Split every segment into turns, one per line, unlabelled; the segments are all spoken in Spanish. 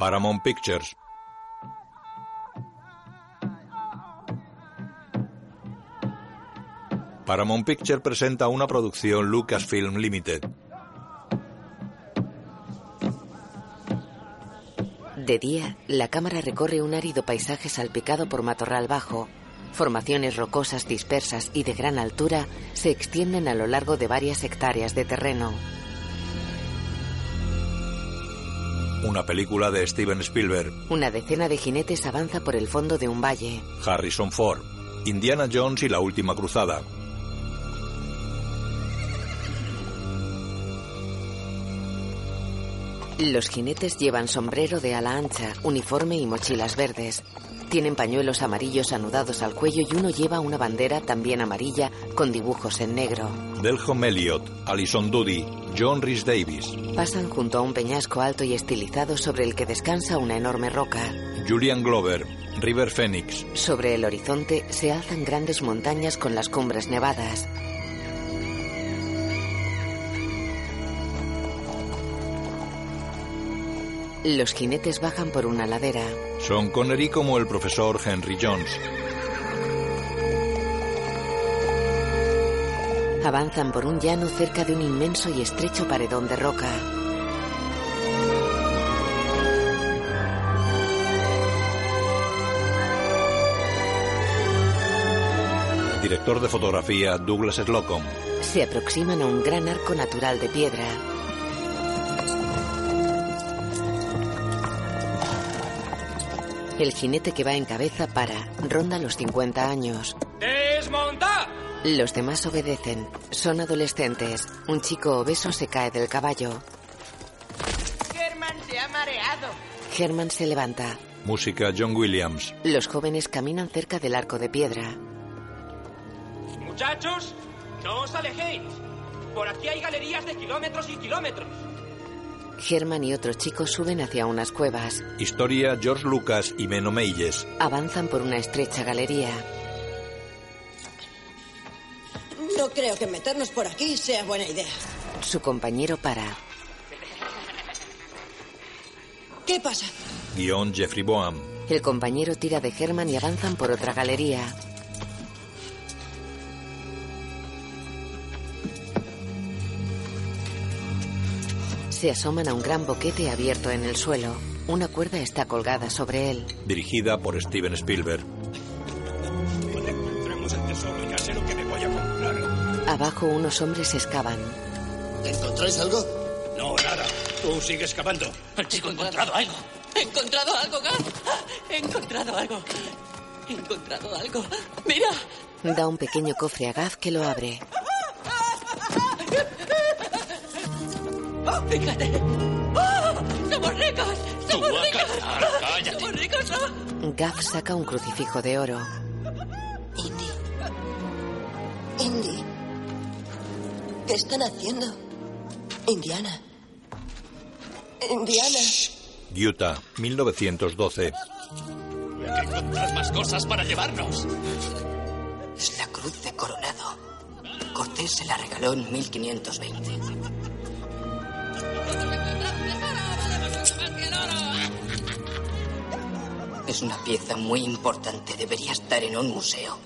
Paramount Pictures. Paramount Pictures presenta una producción Lucasfilm Limited.
De día, la cámara recorre un árido paisaje salpicado por matorral bajo. Formaciones rocosas dispersas y de gran altura se extienden a lo largo de varias hectáreas de terreno.
Una película de Steven Spielberg.
Una decena de jinetes avanza por el fondo de un valle.
Harrison Ford. Indiana Jones y la última cruzada.
Los jinetes llevan sombrero de ala ancha, uniforme y mochilas verdes. Tienen pañuelos amarillos anudados al cuello y uno lleva una bandera también amarilla con dibujos en negro.
Delhom Elliot, Alison Doody, John Rhys Davis.
Pasan junto a un peñasco alto y estilizado sobre el que descansa una enorme roca.
Julian Glover, River Phoenix.
Sobre el horizonte se alzan grandes montañas con las cumbres nevadas. Los jinetes bajan por una ladera.
Son Connery como el profesor Henry Jones.
Avanzan por un llano cerca de un inmenso y estrecho paredón de roca.
Director de fotografía Douglas Slocum.
Se aproximan a un gran arco natural de piedra. El jinete que va en cabeza para. Ronda los 50 años.
¡Desmonta!
Los demás obedecen. Son adolescentes. Un chico obeso se cae del caballo.
Germán se ha mareado.
Herman se levanta.
Música John Williams.
Los jóvenes caminan cerca del arco de piedra.
Muchachos, no os alejéis. Por aquí hay galerías de kilómetros y kilómetros.
Herman y otro chico suben hacia unas cuevas.
Historia George Lucas y Meno Meyes.
Avanzan por una estrecha galería.
No creo que meternos por aquí sea buena idea.
Su compañero para.
¿Qué pasa?
Guión Jeffrey Boam.
El compañero tira de Herman y avanzan por otra galería. Se asoman a un gran boquete abierto en el suelo. Una cuerda está colgada sobre él.
Dirigida por Steven Spielberg.
Cuando encontremos el tesoro ya sé lo que me voy a comprar.
Abajo unos hombres excavan.
¿Encontráis algo?
No, nada. Tú sigues cavando.
El chico ha encontrado algo. He encontrado algo, Gas. He encontrado algo. He encontrado algo. Mira.
Da un pequeño cofre a Gav que lo abre.
Fíjate. ¡Oh! ¡Somos ricos! ¡Somos
Tú
ricos!
cazar, cállate.
¡Somos ricos!
Gav saca un crucifijo de oro.
Indy. Indy. ¿Qué están haciendo? Indiana. Indiana.
Utah, 1912.
Hay que encontrar más cosas para llevarnos.
Es la cruz de Coronado. Cortés se la regaló en 1520. Es una pieza muy importante. Debería estar en un museo.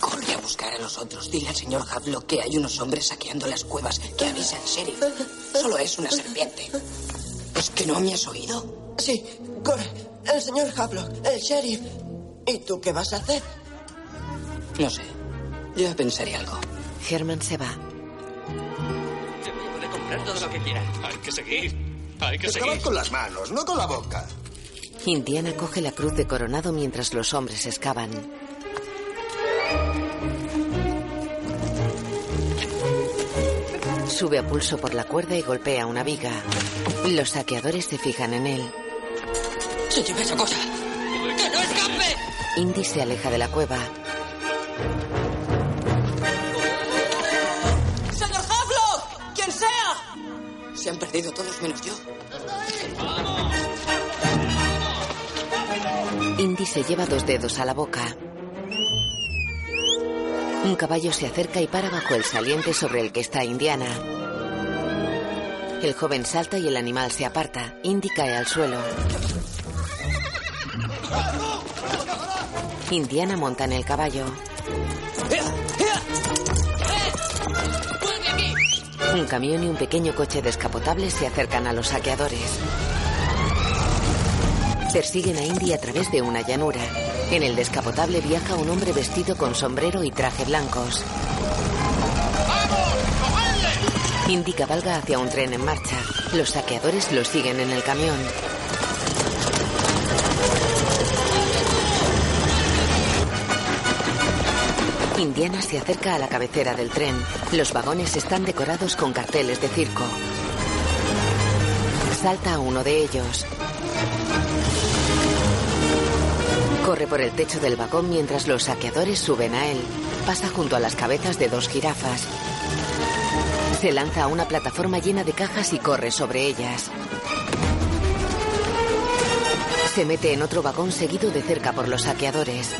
Corre a buscar a los otros. Dile al señor Havlock que hay unos hombres saqueando las cuevas. Que avise al sheriff. Solo es una serpiente. ¿Es que no me has oído?
Sí, corre. El señor Havelock, el sheriff. ¿Y tú qué vas a hacer?
No sé. Ya pensaré algo.
Herman se va.
Comprar todo lo que quieras. Hay que seguir. Hay que
Excavad
seguir.
con las manos, no con la boca.
Indiana coge la cruz de coronado mientras los hombres excavan. Sube a pulso por la cuerda y golpea una viga. Los saqueadores se fijan en él.
¡Se lleve esa cosa! ¡Que no escape!
Indy se aleja de la cueva. Indy se lleva dos dedos a la boca. Un caballo se acerca y para bajo el saliente sobre el que está Indiana. El joven salta y el animal se aparta. Indy cae al suelo. Indiana monta en el caballo. Un camión y un pequeño coche descapotable se acercan a los saqueadores. Persiguen a Indy a través de una llanura. En el descapotable viaja un hombre vestido con sombrero y traje blancos. Indy cabalga hacia un tren en marcha. Los saqueadores lo siguen en el camión. Indiana se acerca a la cabecera del tren. Los vagones están decorados con carteles de circo. Salta a uno de ellos. Corre por el techo del vagón mientras los saqueadores suben a él. Pasa junto a las cabezas de dos jirafas. Se lanza a una plataforma llena de cajas y corre sobre ellas. Se mete en otro vagón seguido de cerca por los saqueadores.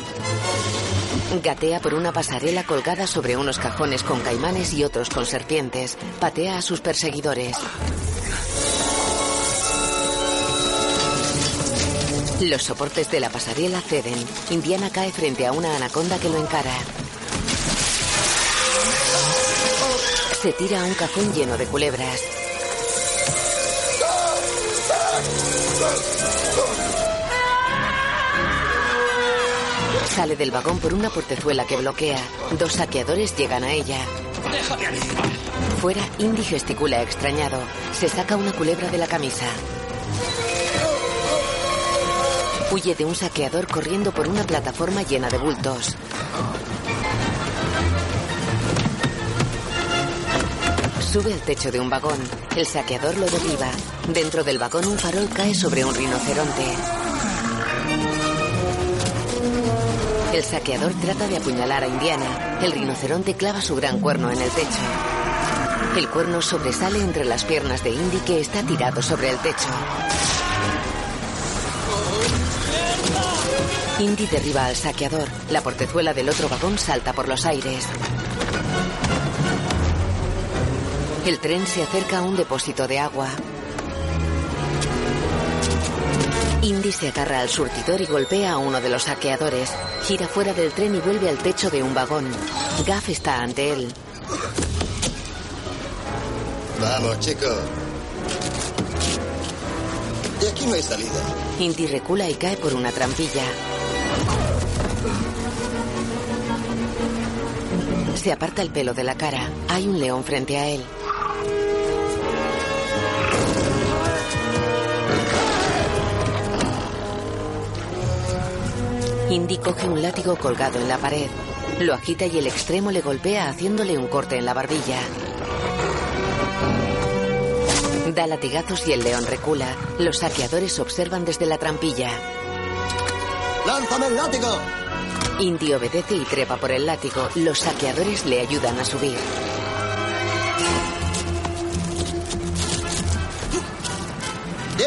Gatea por una pasarela colgada sobre unos cajones con caimanes y otros con serpientes. Patea a sus perseguidores. Los soportes de la pasarela ceden. Indiana cae frente a una anaconda que lo encara. Se tira a un cajón lleno de culebras. Sale del vagón por una portezuela que bloquea. Dos saqueadores llegan a ella. Fuera, Indy gesticula extrañado. Se saca una culebra de la camisa. Huye de un saqueador corriendo por una plataforma llena de bultos. Sube al techo de un vagón. El saqueador lo derriba. Dentro del vagón un farol cae sobre un rinoceronte. El saqueador trata de apuñalar a Indiana. El rinoceronte clava su gran cuerno en el techo. El cuerno sobresale entre las piernas de Indy que está tirado sobre el techo. Indy derriba al saqueador. La portezuela del otro vagón salta por los aires. El tren se acerca a un depósito de agua. Indy se agarra al surtidor y golpea a uno de los saqueadores. Gira fuera del tren y vuelve al techo de un vagón. Gaff está ante él.
Vamos, chico. De aquí no hay salida.
Indy recula y cae por una trampilla. Se aparta el pelo de la cara. Hay un león frente a él. Indy coge un látigo colgado en la pared. Lo agita y el extremo le golpea haciéndole un corte en la barbilla. Da latigazos y el león recula. Los saqueadores observan desde la trampilla.
¡Lánzame el látigo!
Indy obedece y trepa por el látigo. Los saqueadores le ayudan a subir.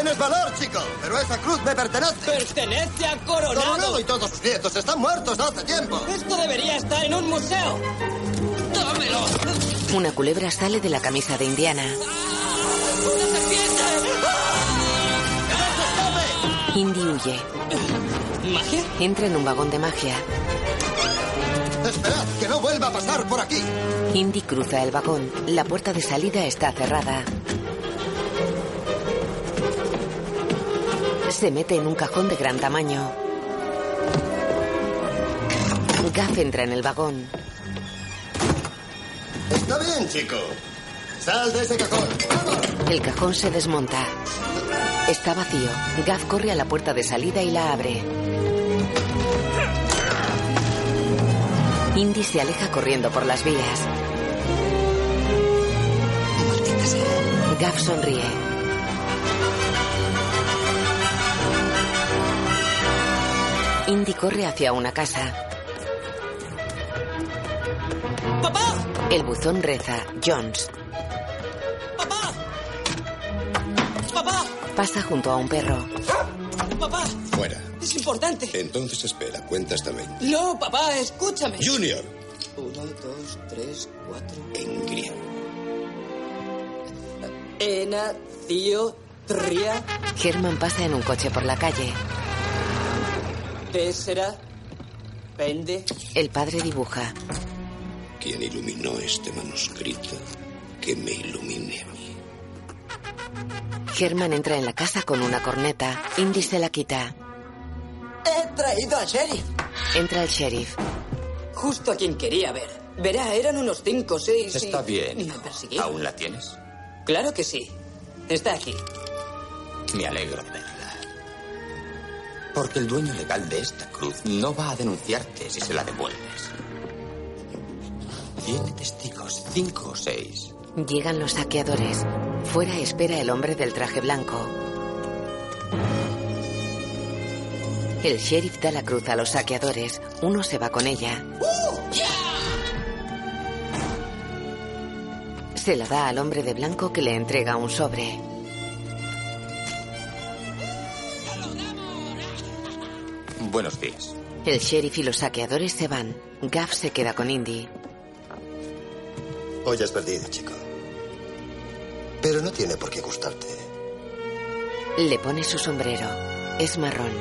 Tienes valor, chico, pero esa cruz me pertenece.
Pertenece a Coronado.
Coronado y todos sus nietos están muertos hace tiempo.
Esto debería estar en un museo. ¡Dámelo!
Una culebra sale de la camisa de Indiana.
¡Una serpiente!
Indy huye.
¿Magia?
Entra en un vagón de magia.
Esperad, que no vuelva a pasar por aquí.
Indy cruza el vagón. La puerta de salida está cerrada. Se mete en un cajón de gran tamaño. Gaff entra en el vagón.
Está bien, chico. Sal de ese cajón. ¡Vamos!
El cajón se desmonta. Está vacío. Gaff corre a la puerta de salida y la abre. Indy se aleja corriendo por las vías. Gaff sonríe. Indy corre hacia una casa.
¡Papá!
El buzón reza. Jones.
¡Papá! ¡Papá!
Pasa junto a un perro.
¡Papá!
Fuera.
Es importante.
Entonces espera, cuenta hasta 20.
No, papá, escúchame.
Junior.
Uno, dos, tres, cuatro.
En griego.
Ena, Tío, Tria,
Herman pasa en un coche por la calle.
Tessera, Pende.
El padre dibuja.
Quien iluminó este manuscrito, que me ilumine a mí.
Herman entra en la casa con una corneta. Indy se la quita.
He traído al sheriff.
Entra el sheriff.
Justo a quien quería ver. Verá, eran unos cinco o seis. y-
Está bien.
Y me persiguieron.
¿Aún la tienes?
Claro que sí. Está aquí.
Me alegro de verla. Porque el dueño legal de esta cruz no va a denunciarte si se la devuelves. Tiene testigos, cinco o seis.
Llegan los saqueadores. Fuera espera el hombre del traje blanco. El sheriff da la cruz a los saqueadores. Uno se va con ella. Se la da al hombre de blanco que le entrega un sobre.
Buenos días.
El sheriff y los saqueadores se van. Gaff se queda con Indy.
Hoy has perdido, chico. Pero no tiene por qué gustarte.
Le pone su sombrero. Es marrón.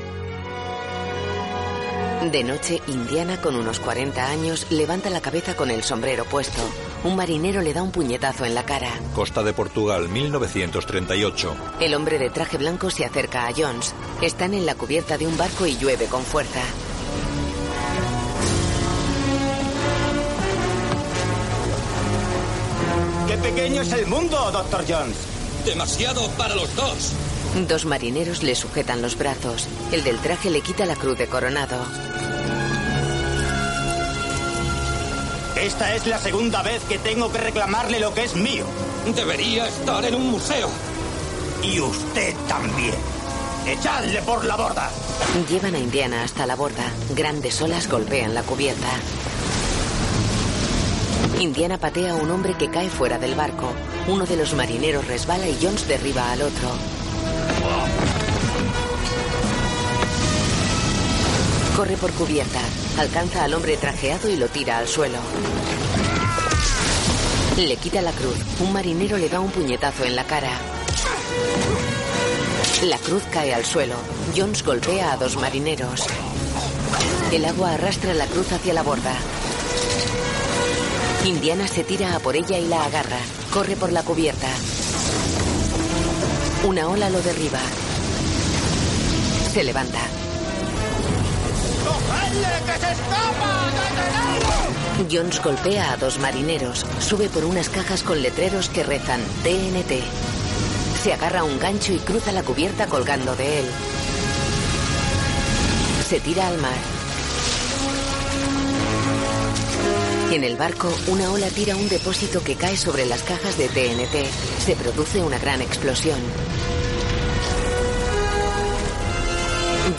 De noche, Indiana, con unos 40 años, levanta la cabeza con el sombrero puesto. Un marinero le da un puñetazo en la cara.
Costa de Portugal, 1938.
El hombre de traje blanco se acerca a Jones. Están en la cubierta de un barco y llueve con fuerza.
¡Qué pequeño es el mundo, Doctor Jones!
Demasiado para los dos.
Dos marineros le sujetan los brazos. El del traje le quita la cruz de coronado.
Esta es la segunda vez que tengo que reclamarle lo que es mío.
Debería estar en un museo.
Y usted también. ¡Echadle por la borda!
Llevan a Indiana hasta la borda. Grandes olas golpean la cubierta. Indiana patea a un hombre que cae fuera del barco. Uno de los marineros resbala y Jones derriba al otro. Corre por cubierta, alcanza al hombre trajeado y lo tira al suelo. Le quita la cruz. Un marinero le da un puñetazo en la cara. La cruz cae al suelo. Jones golpea a dos marineros. El agua arrastra la cruz hacia la borda. Indiana se tira a por ella y la agarra. Corre por la cubierta. Una ola lo derriba. Se levanta.
¡Cogedle, que se escapa!
Jones golpea a dos marineros. Sube por unas cajas con letreros que rezan TNT. Se agarra un gancho y cruza la cubierta colgando de él. Se tira al mar. En el barco, una ola tira un depósito que cae sobre las cajas de TNT. Se produce una gran explosión.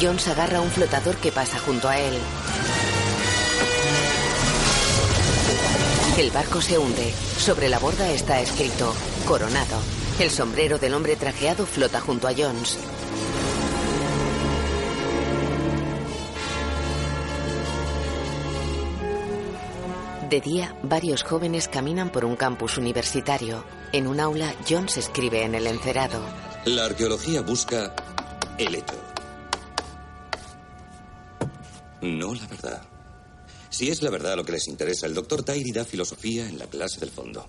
Jones agarra un flotador que pasa junto a él. El barco se hunde. Sobre la borda está escrito Coronado. El sombrero del hombre trajeado flota junto a Jones. De día, varios jóvenes caminan por un campus universitario. En un aula, Jones escribe en el encerado.
La arqueología busca el hecho. No la verdad. Si es la verdad lo que les interesa, el doctor Tyree da filosofía en la clase del fondo.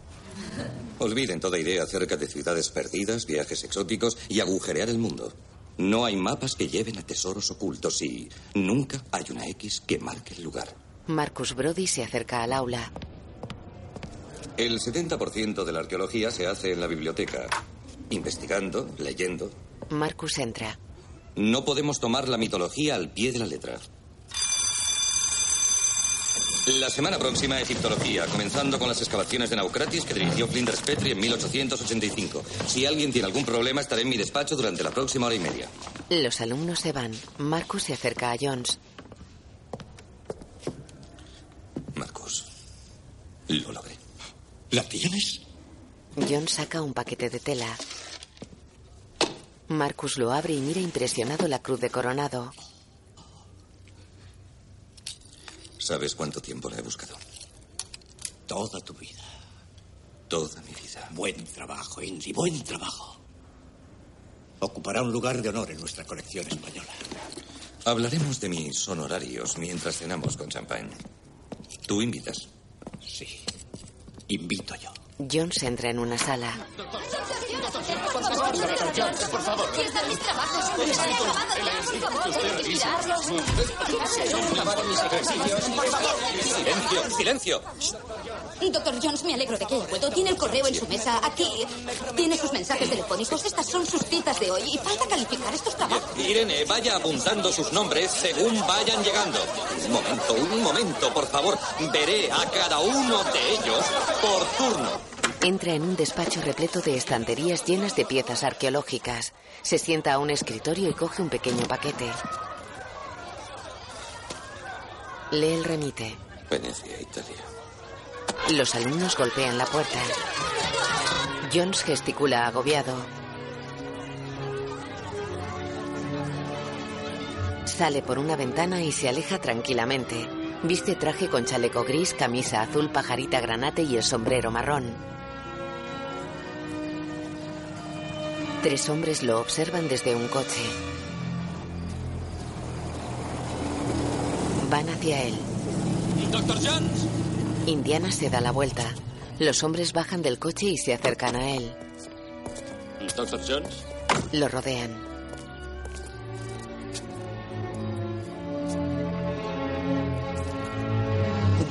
Olviden toda idea acerca de ciudades perdidas, viajes exóticos y agujerear el mundo. No hay mapas que lleven a tesoros ocultos y nunca hay una X que marque el lugar.
Marcus Brody se acerca al aula.
El 70% de la arqueología se hace en la biblioteca, investigando, leyendo.
Marcus entra.
No podemos tomar la mitología al pie de la letra. La semana próxima, egiptología, comenzando con las excavaciones de Naucratis que dirigió Flinders Petrie en 1885. Si alguien tiene algún problema, estaré en mi despacho durante la próxima hora y media.
Los alumnos se van. Marcus se acerca a Jones.
Marcus, lo logré.
¿La tienes?
Jones saca un paquete de tela. Marcus lo abre y mira impresionado la cruz de coronado.
¿Sabes cuánto tiempo la he buscado?
Toda tu vida.
Toda mi vida.
Buen trabajo, Indy, buen trabajo. Ocupará un lugar de honor en nuestra colección española.
Hablaremos de mis honorarios mientras cenamos con champán. ¿Tú invitas?
Sí. Invito yo.
Jones entra en una sala.
Silencio, silencio.
Doctor Jones, me alegro de que haya vuelto. Tiene el correo en su mesa. Aquí. Tiene sus mensajes telefónicos. Estas son sus citas de hoy. Y falta calificar estos trabajos.
Irene, vaya apuntando sus nombres según vayan llegando. Un momento, un momento, por favor. Veré a cada uno de ellos por turno.
Entra en un despacho repleto de estanterías llenas de piezas arqueológicas. Se sienta a un escritorio y coge un pequeño paquete. Lee el remite.
Venecia, Italia.
Los alumnos golpean la puerta. Jones gesticula agobiado. Sale por una ventana y se aleja tranquilamente. Viste traje con chaleco gris, camisa azul, pajarita granate y el sombrero marrón. Tres hombres lo observan desde un coche. Van hacia él.
Doctor Jones.
Indiana se da la vuelta. Los hombres bajan del coche y se acercan a él.
Doctor Jones.
Lo rodean.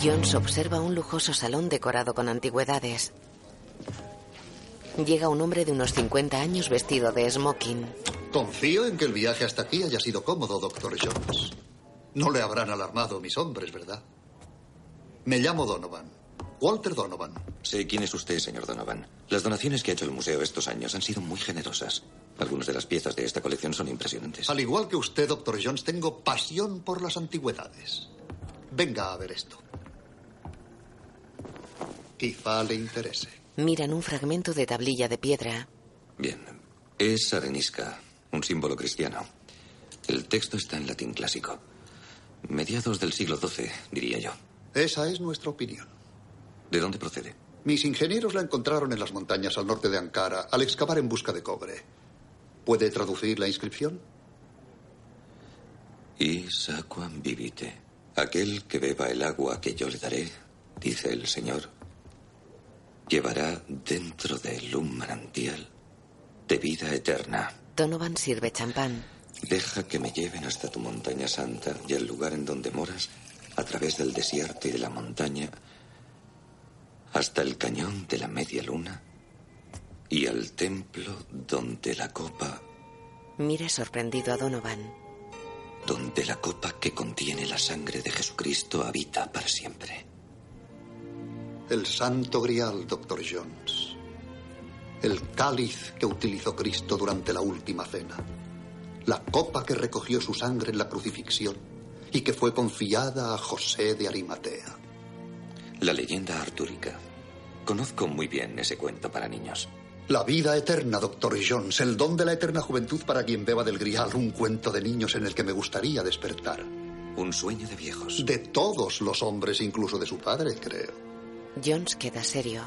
Jones observa un lujoso salón decorado con antigüedades. Llega un hombre de unos 50 años vestido de smoking.
Confío en que el viaje hasta aquí haya sido cómodo, doctor Jones. No le habrán alarmado mis hombres, ¿verdad? Me llamo Donovan. Walter Donovan.
Sé quién es usted, señor Donovan. Las donaciones que ha hecho el museo estos años han sido muy generosas. Algunas de las piezas de esta colección son impresionantes.
Al igual que usted, doctor Jones, tengo pasión por las antigüedades. Venga a ver esto. Quizá le interese.
Miran un fragmento de tablilla de piedra.
Bien. Es arenisca, un símbolo cristiano. El texto está en latín clásico. Mediados del siglo XII, diría yo.
Esa es nuestra opinión.
¿De dónde procede?
Mis ingenieros la encontraron en las montañas al norte de Ankara al excavar en busca de cobre. ¿Puede traducir la inscripción?
Aquam vivite. Aquel que beba el agua que yo le daré, dice el Señor, llevará dentro de él un manantial de vida eterna.
Donovan sirve champán.
Deja que me lleven hasta tu montaña santa y al lugar en donde moras, a través del desierto y de la montaña, hasta el cañón de la media luna y al templo donde la copa,
Mira sorprendido a Donovan.
donde la copa que contiene la sangre de Jesucristo habita para siempre.
El santo grial, doctor Jones. El cáliz que utilizó Cristo durante la última cena. La copa que recogió su sangre en la crucifixión y que fue confiada a José de Arimatea.
La leyenda artúrica. Conozco muy bien ese cuento para niños.
La vida eterna, doctor Jones. El don de la eterna juventud para quien beba del grial. Un cuento de niños en el que me gustaría despertar.
Un sueño de viejos.
De todos los hombres, incluso de su padre, creo.
Jones queda serio.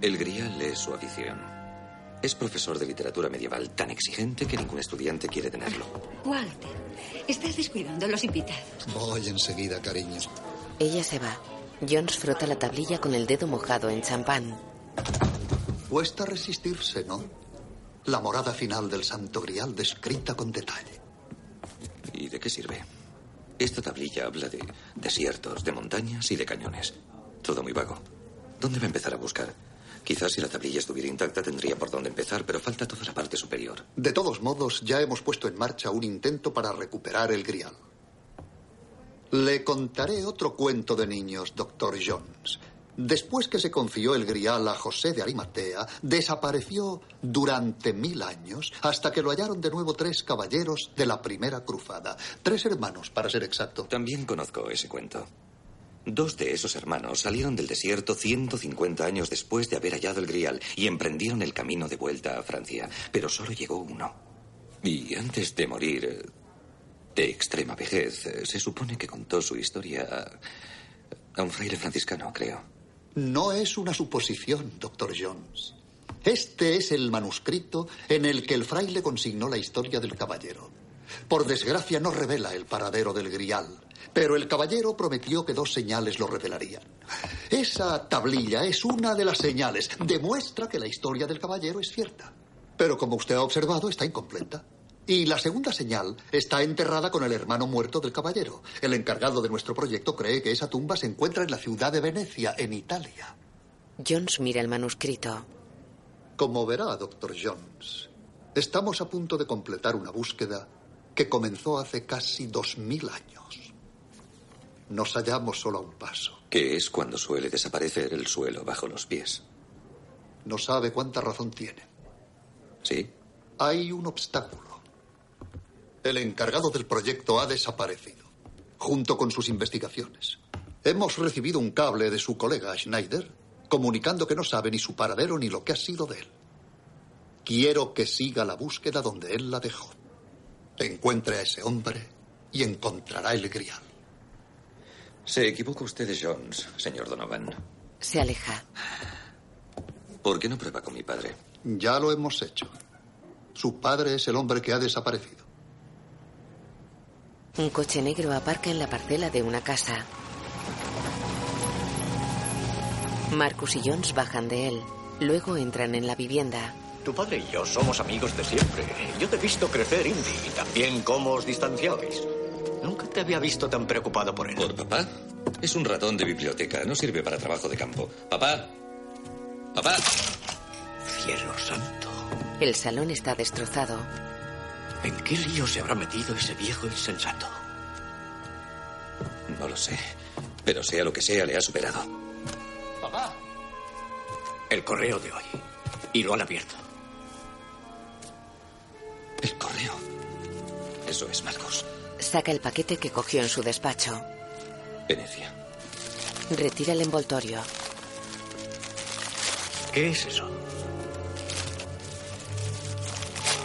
El grial es su afición. Es profesor de literatura medieval tan exigente que ningún estudiante quiere tenerlo.
Walter, estás descuidando a los invitados.
Voy enseguida, cariño.
Ella se va. Jones frota la tablilla con el dedo mojado en champán.
Cuesta resistirse, ¿no? La morada final del Santo Grial descrita con detalle.
¿Y de qué sirve? Esta tablilla habla de desiertos, de montañas y de cañones. Todo muy vago. ¿Dónde va a empezar a buscar? Quizás si la tablilla estuviera intacta tendría por dónde empezar, pero falta toda la parte superior.
De todos modos, ya hemos puesto en marcha un intento para recuperar el Grial. Le contaré otro cuento de niños, doctor Jones. Después que se confió el grial a José de Arimatea, desapareció durante mil años hasta que lo hallaron de nuevo tres caballeros de la primera cruzada. Tres hermanos, para ser exacto.
También conozco ese cuento. Dos de esos hermanos salieron del desierto 150 años después de haber hallado el grial y emprendieron el camino de vuelta a Francia, pero solo llegó uno. Y antes de morir de extrema vejez, se supone que contó su historia a un fraile franciscano, creo.
No es una suposición, doctor Jones. Este es el manuscrito en el que el fraile consignó la historia del caballero. Por desgracia no revela el paradero del grial, pero el caballero prometió que dos señales lo revelarían. Esa tablilla es una de las señales. Demuestra que la historia del caballero es cierta. Pero como usted ha observado, está incompleta. Y la segunda señal está enterrada con el hermano muerto del caballero. El encargado de nuestro proyecto cree que esa tumba se encuentra en la ciudad de Venecia, en Italia.
Jones mira el manuscrito.
Como verá, doctor Jones, estamos a punto de completar una búsqueda que comenzó hace casi dos mil años. Nos hallamos solo a un paso.
¿Qué es cuando suele desaparecer el suelo bajo los pies?
No sabe cuánta razón tiene.
¿Sí?
Hay un obstáculo. El encargado del proyecto ha desaparecido, junto con sus investigaciones. Hemos recibido un cable de su colega Schneider comunicando que no sabe ni su paradero ni lo que ha sido de él. Quiero que siga la búsqueda donde él la dejó. Encuentre a ese hombre y encontrará el grial.
Se equivoca usted de Jones, señor Donovan.
Se aleja.
¿Por qué no prueba con mi padre?
Ya lo hemos hecho. Su padre es el hombre que ha desaparecido.
Un coche negro aparca en la parcela de una casa. Marcus y Jones bajan de él. Luego entran en la vivienda.
Tu padre y yo somos amigos de siempre. Yo te he visto crecer, Indy, y también cómo os distanciabais. Nunca te había visto tan preocupado por él.
¿Por papá? Es un ratón de biblioteca. No sirve para trabajo de campo. Papá. Papá.
Cielo santo.
El salón está destrozado.
¿En qué lío se habrá metido ese viejo insensato?
No lo sé. Pero sea lo que sea, le ha superado.
Papá. El correo de hoy. Y lo han abierto.
El correo. Eso es, Marcos.
Saca el paquete que cogió en su despacho.
Venecia.
Retira el envoltorio.
¿Qué es eso?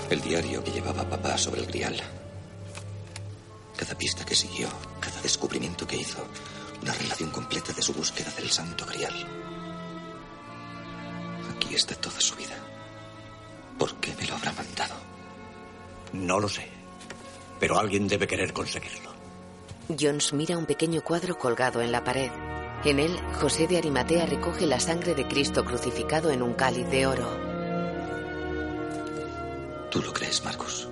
El diario que llevaba papá sobre el grial. Cada pista que siguió, cada descubrimiento que hizo, una relación completa de su búsqueda del santo grial. Aquí está toda su vida. ¿Por qué me lo habrá mandado?
No lo sé. Pero alguien debe querer conseguirlo.
Jones mira un pequeño cuadro colgado en la pared. En él, José de Arimatea recoge la sangre de Cristo crucificado en un cáliz de oro.
¿Tú lo crees, Marcos?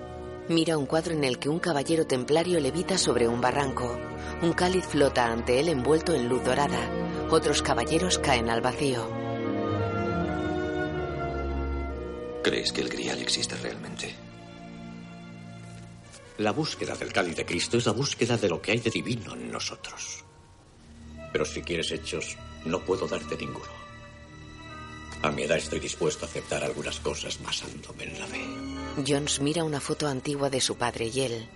Mira un cuadro en el que un caballero templario levita sobre un barranco. Un cáliz flota ante él envuelto en luz dorada. Otros caballeros caen al vacío.
¿Crees que el grial existe realmente?
La búsqueda del cáliz de Cristo es la búsqueda de lo que hay de divino en nosotros. Pero si quieres hechos, no puedo darte ninguno. A mi edad estoy dispuesto a aceptar algunas cosas basándome en la fe.
Jones mira una foto antigua de su padre y él.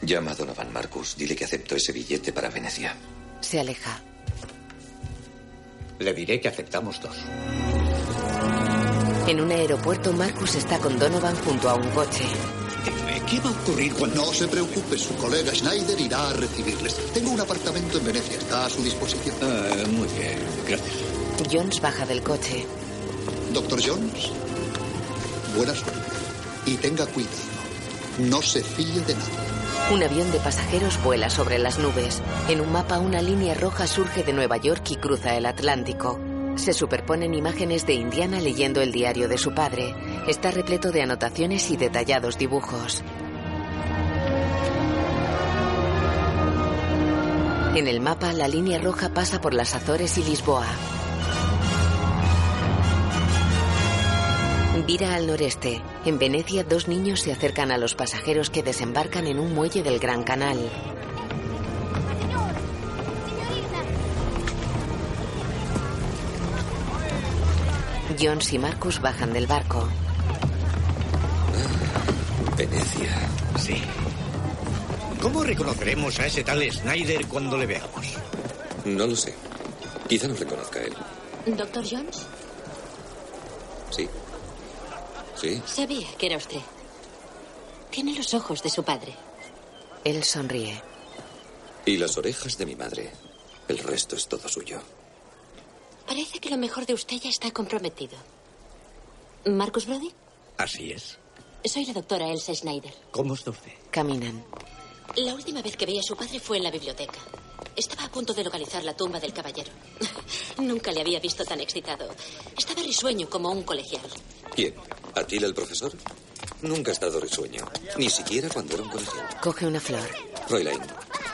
Llama a Donovan Marcus. Dile que acepto ese billete para Venecia.
Se aleja.
Le diré que aceptamos dos.
En un aeropuerto, Marcus está con Donovan junto a un coche.
¿Qué va a ocurrir cuando...
No se preocupe, su colega Schneider irá a recibirles. Tengo un apartamento en Venecia, está a su disposición.
Ah, muy bien, gracias.
Jones baja del coche.
Doctor Jones, buena suerte. Y tenga cuidado. No se fíe de nada.
Un avión de pasajeros vuela sobre las nubes. En un mapa una línea roja surge de Nueva York y cruza el Atlántico. Se superponen imágenes de Indiana leyendo el diario de su padre. Está repleto de anotaciones y detallados dibujos. En el mapa, la línea roja pasa por las Azores y Lisboa. Vira al noreste. En Venecia, dos niños se acercan a los pasajeros que desembarcan en un muelle del Gran Canal. Jones y Marcus bajan del barco.
Venecia.
Sí. ¿Cómo reconoceremos a ese tal Snyder cuando le veamos?
No lo sé. Quizá nos reconozca él.
¿Doctor Jones?
Sí. Sí.
Sabía que era usted. Tiene los ojos de su padre.
Él sonríe.
Y las orejas de mi madre. El resto es todo suyo.
Parece que lo mejor de usted ya está comprometido. ¿Marcus Brody?
Así es.
Soy la doctora Elsa Schneider.
¿Cómo está usted?
Caminan.
La última vez que vi a su padre fue en la biblioteca. Estaba a punto de localizar la tumba del caballero. Nunca le había visto tan excitado. Estaba risueño como un colegial.
¿Quién? ¿Atila el profesor? Nunca ha estado risueño. Ni siquiera cuando era un colegial.
Coge una flor.
Fräulein,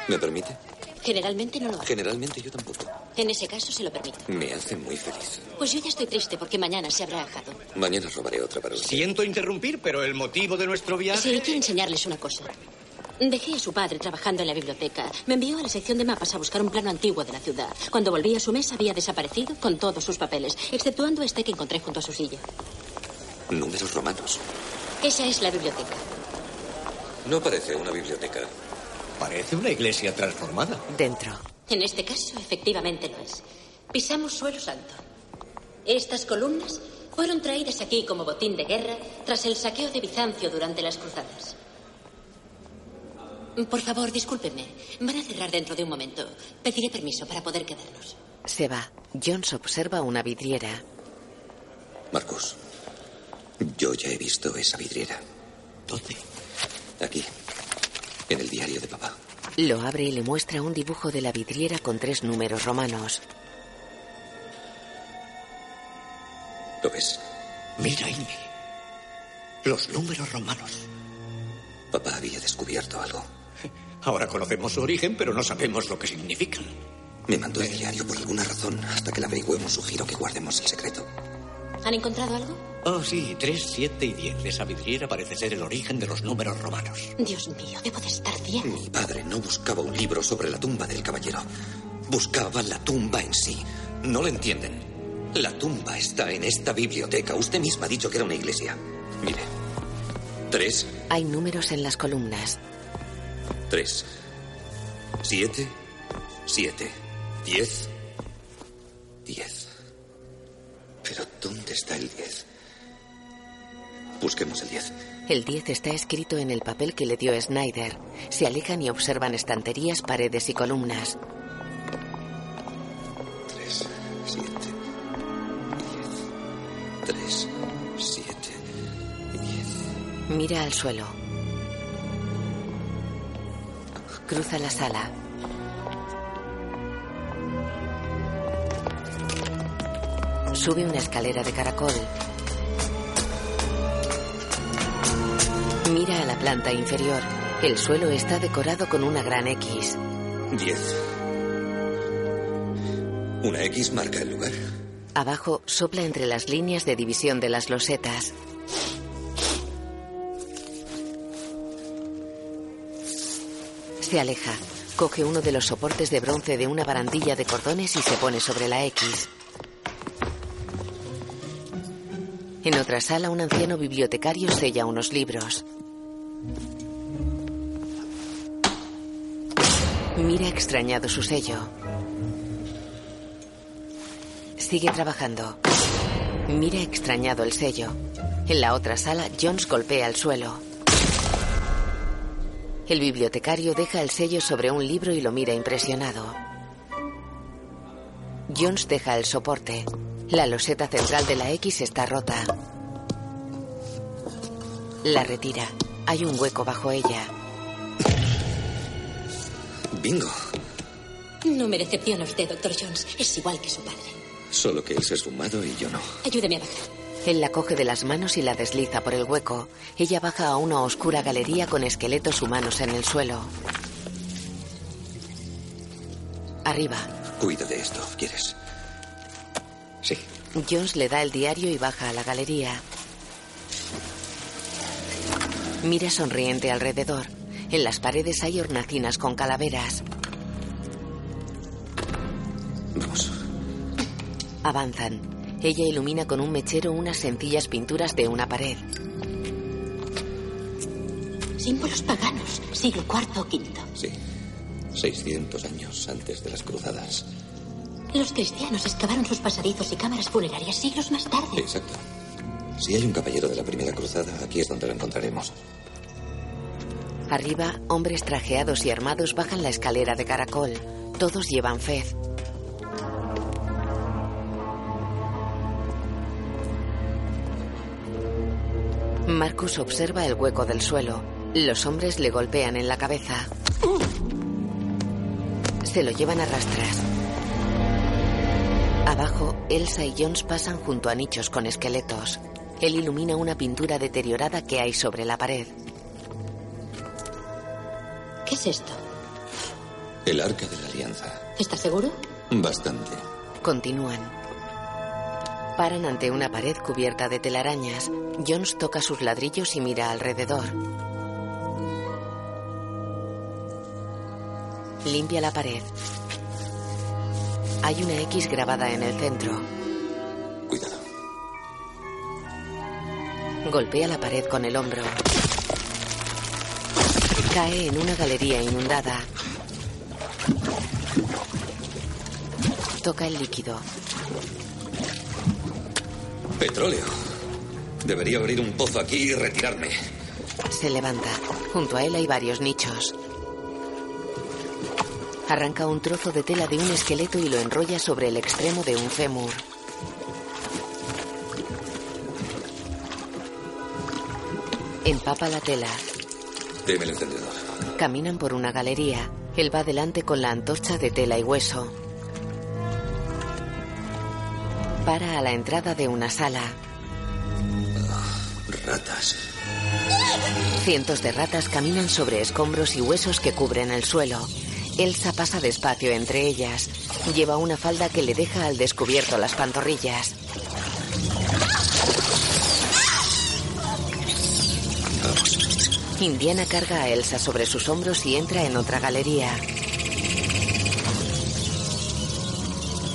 ¿me permite?
Generalmente no lo hace.
Generalmente yo tampoco.
En ese caso se lo permito.
Me hace muy feliz.
Pues yo ya estoy triste porque mañana se habrá ajado.
Mañana robaré otra para usted.
Siento interrumpir, pero el motivo de nuestro viaje...
Sí, quiero enseñarles una cosa. Dejé a su padre trabajando en la biblioteca. Me envió a la sección de mapas a buscar un plano antiguo de la ciudad. Cuando volví a su mesa había desaparecido con todos sus papeles, exceptuando este que encontré junto a su silla.
Números romanos.
Esa es la biblioteca.
No parece una biblioteca.
Parece una iglesia transformada.
Dentro.
En este caso, efectivamente lo es. Pisamos suelo santo. Estas columnas fueron traídas aquí como botín de guerra tras el saqueo de Bizancio durante las cruzadas. Por favor, discúlpenme. Van a cerrar dentro de un momento. Pediré permiso para poder quedarnos.
Se va. Jones observa una vidriera.
Marcus, yo ya he visto esa vidriera.
¿Dónde?
Aquí, en el diario de papá.
Lo abre y le muestra un dibujo de la vidriera con tres números romanos.
¿Lo ves?
Mira, Amy. Los números romanos.
Papá había descubierto algo.
Ahora conocemos su origen, pero no sabemos lo que significan.
Me mandó el diario por alguna razón. Hasta que la averigüemos, sugiero que guardemos el secreto.
¿Han encontrado algo?
Oh, sí, 3, 7 y 10. Esa vidriera parece ser el origen de los números romanos.
Dios mío, debo de estar ciego.
Mi padre no buscaba un libro sobre la tumba del caballero. Buscaba la tumba en sí. No lo entienden. La tumba está en esta biblioteca. Usted misma ha dicho que era una iglesia. Mire. Tres,
Hay números en las columnas.
Tres, siete, siete, diez, diez. Pero ¿dónde está el diez? Busquemos el diez.
El 10 está escrito en el papel que le dio Snyder. Se alejan y observan estanterías, paredes y columnas.
Tres, siete, diez. Tres, siete, diez.
Mira al suelo. Cruza la sala. Sube una escalera de caracol. Mira a la planta inferior. El suelo está decorado con una gran X.
Diez. Una X marca el lugar.
Abajo sopla entre las líneas de división de las losetas. Se aleja. Coge uno de los soportes de bronce de una barandilla de cordones y se pone sobre la X. En otra sala, un anciano bibliotecario sella unos libros. Mira extrañado su sello. Sigue trabajando. Mira extrañado el sello. En la otra sala, Jones golpea el suelo. El bibliotecario deja el sello sobre un libro y lo mira impresionado. Jones deja el soporte. La loseta central de la X está rota. La retira. Hay un hueco bajo ella.
Bingo.
No me decepciona usted, doctor Jones. Es igual que su padre.
Solo que él se es fumado y yo no.
Ayúdeme a bajar.
Él la coge de las manos y la desliza por el hueco. Ella baja a una oscura galería con esqueletos humanos en el suelo. Arriba,
Cuida de esto, ¿quieres? Sí.
Jones le da el diario y baja a la galería. Mira sonriente alrededor. En las paredes hay hornacinas con calaveras.
Vamos.
Avanzan. Ella ilumina con un mechero unas sencillas pinturas de una pared.
Símbolos paganos, siglo IV o V.
Sí. 600 años antes de las cruzadas.
Los cristianos excavaron sus pasadizos y cámaras funerarias siglos más tarde.
Exacto. Si hay un caballero de la primera cruzada, aquí es donde lo encontraremos.
Arriba, hombres trajeados y armados bajan la escalera de caracol. Todos llevan fez. Marcus observa el hueco del suelo. Los hombres le golpean en la cabeza. Se lo llevan a rastras. Abajo, Elsa y Jones pasan junto a nichos con esqueletos. Él ilumina una pintura deteriorada que hay sobre la pared.
¿Qué es esto?
El arca de la alianza.
¿Estás seguro?
Bastante.
Continúan. Paran ante una pared cubierta de telarañas. Jones toca sus ladrillos y mira alrededor. Limpia la pared. Hay una X grabada en el centro.
Cuidado.
Golpea la pared con el hombro. Cae en una galería inundada. Toca el líquido.
Petróleo. Debería abrir un pozo aquí y retirarme.
Se levanta. Junto a él hay varios nichos. Arranca un trozo de tela de un esqueleto y lo enrolla sobre el extremo de un fémur. Empapa la tela.
Deme el encendedor.
Caminan por una galería. Él va delante con la antorcha de tela y hueso. Para a la entrada de una sala.
Ratas.
Cientos de ratas caminan sobre escombros y huesos que cubren el suelo. Elsa pasa despacio entre ellas. Lleva una falda que le deja al descubierto las pantorrillas. Indiana carga a Elsa sobre sus hombros y entra en otra galería.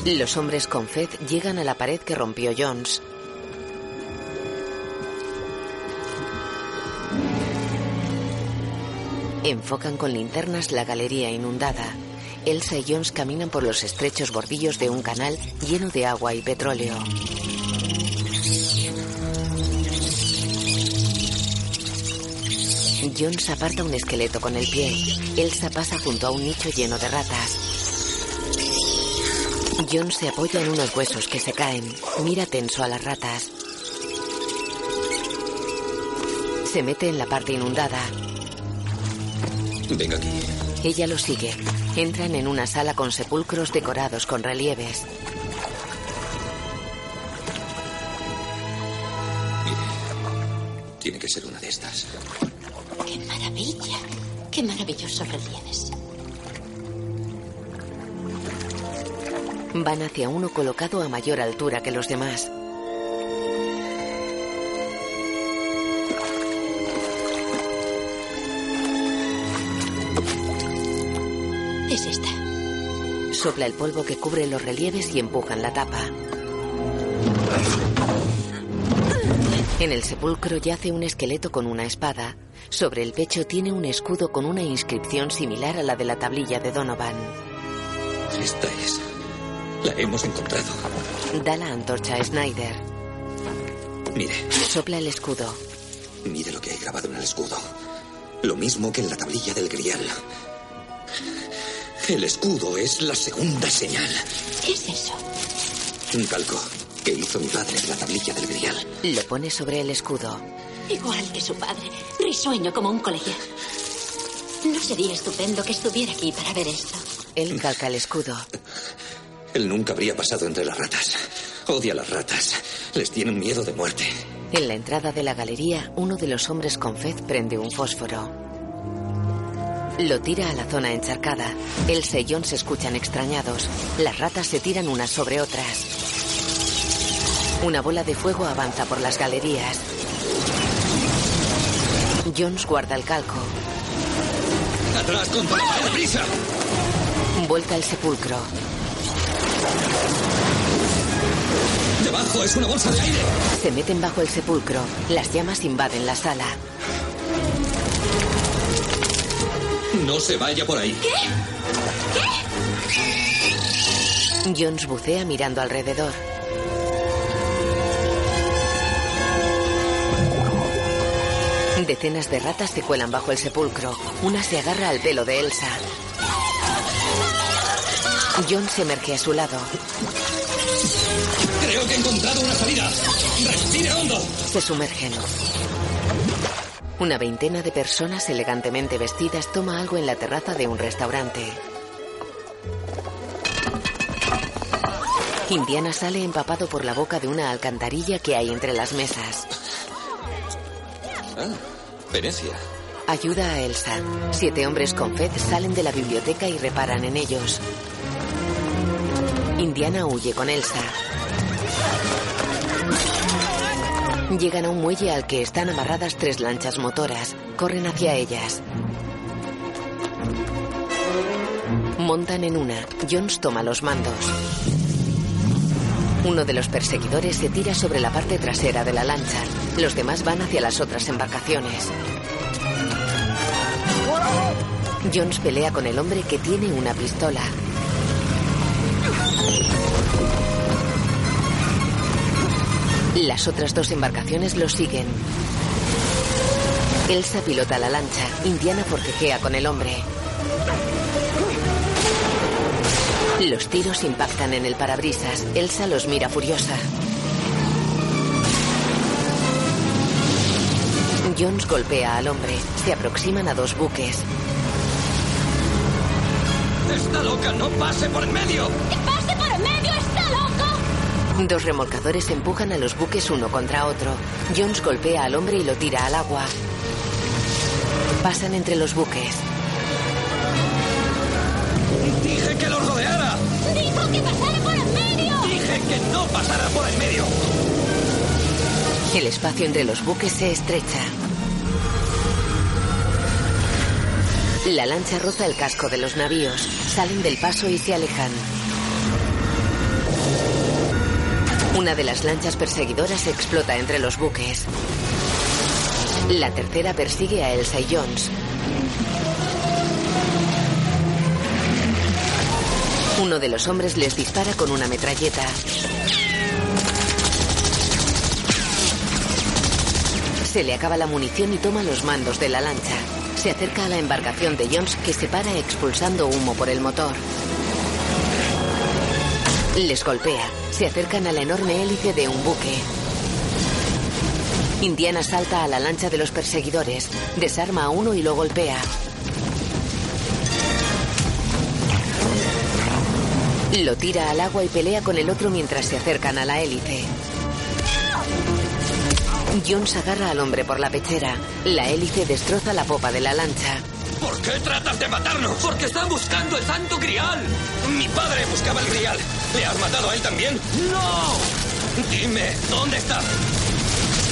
Los hombres con Fed llegan a la pared que rompió Jones. Enfocan con linternas la galería inundada. Elsa y Jones caminan por los estrechos bordillos de un canal lleno de agua y petróleo. Jones aparta un esqueleto con el pie. Elsa pasa junto a un nicho lleno de ratas. Jones se apoya en unos huesos que se caen. Mira tenso a las ratas. Se mete en la parte inundada.
Venga aquí.
Ella lo sigue. Entran en una sala con sepulcros decorados con relieves.
Tiene que ser una de estas.
¡Qué maravilla! ¡Qué maravillosos relieves!
Van hacia uno colocado a mayor altura que los demás.
Es esta.
Sopla el polvo que cubre los relieves y empujan la tapa. En el sepulcro yace un esqueleto con una espada. Sobre el pecho tiene un escudo con una inscripción similar a la de la tablilla de Donovan.
Esta es. La hemos encontrado.
Da la antorcha a Snyder.
Mire.
Sopla el escudo.
Mire lo que hay grabado en el escudo. Lo mismo que en la tablilla del grial. El escudo es la segunda señal.
¿Qué es eso?
Un calco que hizo mi padre en la tablilla del grial.
Lo pone sobre el escudo.
Igual que su padre. Risueño como un colegial. ¿No sería estupendo que estuviera aquí para ver esto?
Él calca el escudo.
Él nunca habría pasado entre las ratas. Odia a las ratas. Les tiene un miedo de muerte.
En la entrada de la galería, uno de los hombres con Fez prende un fósforo. Lo tira a la zona encharcada. Elsa y John se escuchan extrañados. Las ratas se tiran unas sobre otras. Una bola de fuego avanza por las galerías. Jones guarda el calco.
¡Atrás, pared, prisa!
Vuelta el sepulcro.
¡Debajo es una bolsa de aire!
Se meten bajo el sepulcro. Las llamas invaden la sala.
No se vaya por ahí.
Jones bucea mirando alrededor. Decenas de ratas se cuelan bajo el sepulcro. Una se agarra al pelo de Elsa. John se emerge a su lado.
Creo que he encontrado una salida. Respire hondo.
Se sumergen. Una veintena de personas elegantemente vestidas toma algo en la terraza de un restaurante. Indiana sale empapado por la boca de una alcantarilla que hay entre las mesas.
Ah, Venecia.
Ayuda a Elsa. Siete hombres con Fed salen de la biblioteca y reparan en ellos. Indiana huye con Elsa. Llegan a un muelle al que están amarradas tres lanchas motoras. Corren hacia ellas. Montan en una. Jones toma los mandos. Uno de los perseguidores se tira sobre la parte trasera de la lancha. Los demás van hacia las otras embarcaciones. Jones pelea con el hombre que tiene una pistola. Las otras dos embarcaciones lo siguen. Elsa pilota la lancha. Indiana forcejea con el hombre. Los tiros impactan en el parabrisas. Elsa los mira furiosa. Jones golpea al hombre. Se aproximan a dos buques.
¡Está loca! ¡No pase por en medio!
Dos remolcadores empujan a los buques uno contra otro. Jones golpea al hombre y lo tira al agua. Pasan entre los buques.
¡Dije que los rodeara!
¡Dijo que pasara por en medio!
¡Dije que no pasara por en medio!
El espacio entre los buques se estrecha. La lancha roza el casco de los navíos. Salen del paso y se alejan. Una de las lanchas perseguidoras explota entre los buques. La tercera persigue a Elsa y Jones. Uno de los hombres les dispara con una metralleta. Se le acaba la munición y toma los mandos de la lancha. Se acerca a la embarcación de Jones que se para expulsando humo por el motor. Les golpea. Se acercan a la enorme hélice de un buque. Indiana salta a la lancha de los perseguidores, desarma a uno y lo golpea. Lo tira al agua y pelea con el otro mientras se acercan a la hélice. Jones agarra al hombre por la pechera. La hélice destroza la popa de la lancha.
¿Por qué tratas de matarnos? Porque están buscando el santo grial. Mi padre buscaba el grial. ¿Le has matado a él también? ¡No! Dime, ¿dónde está?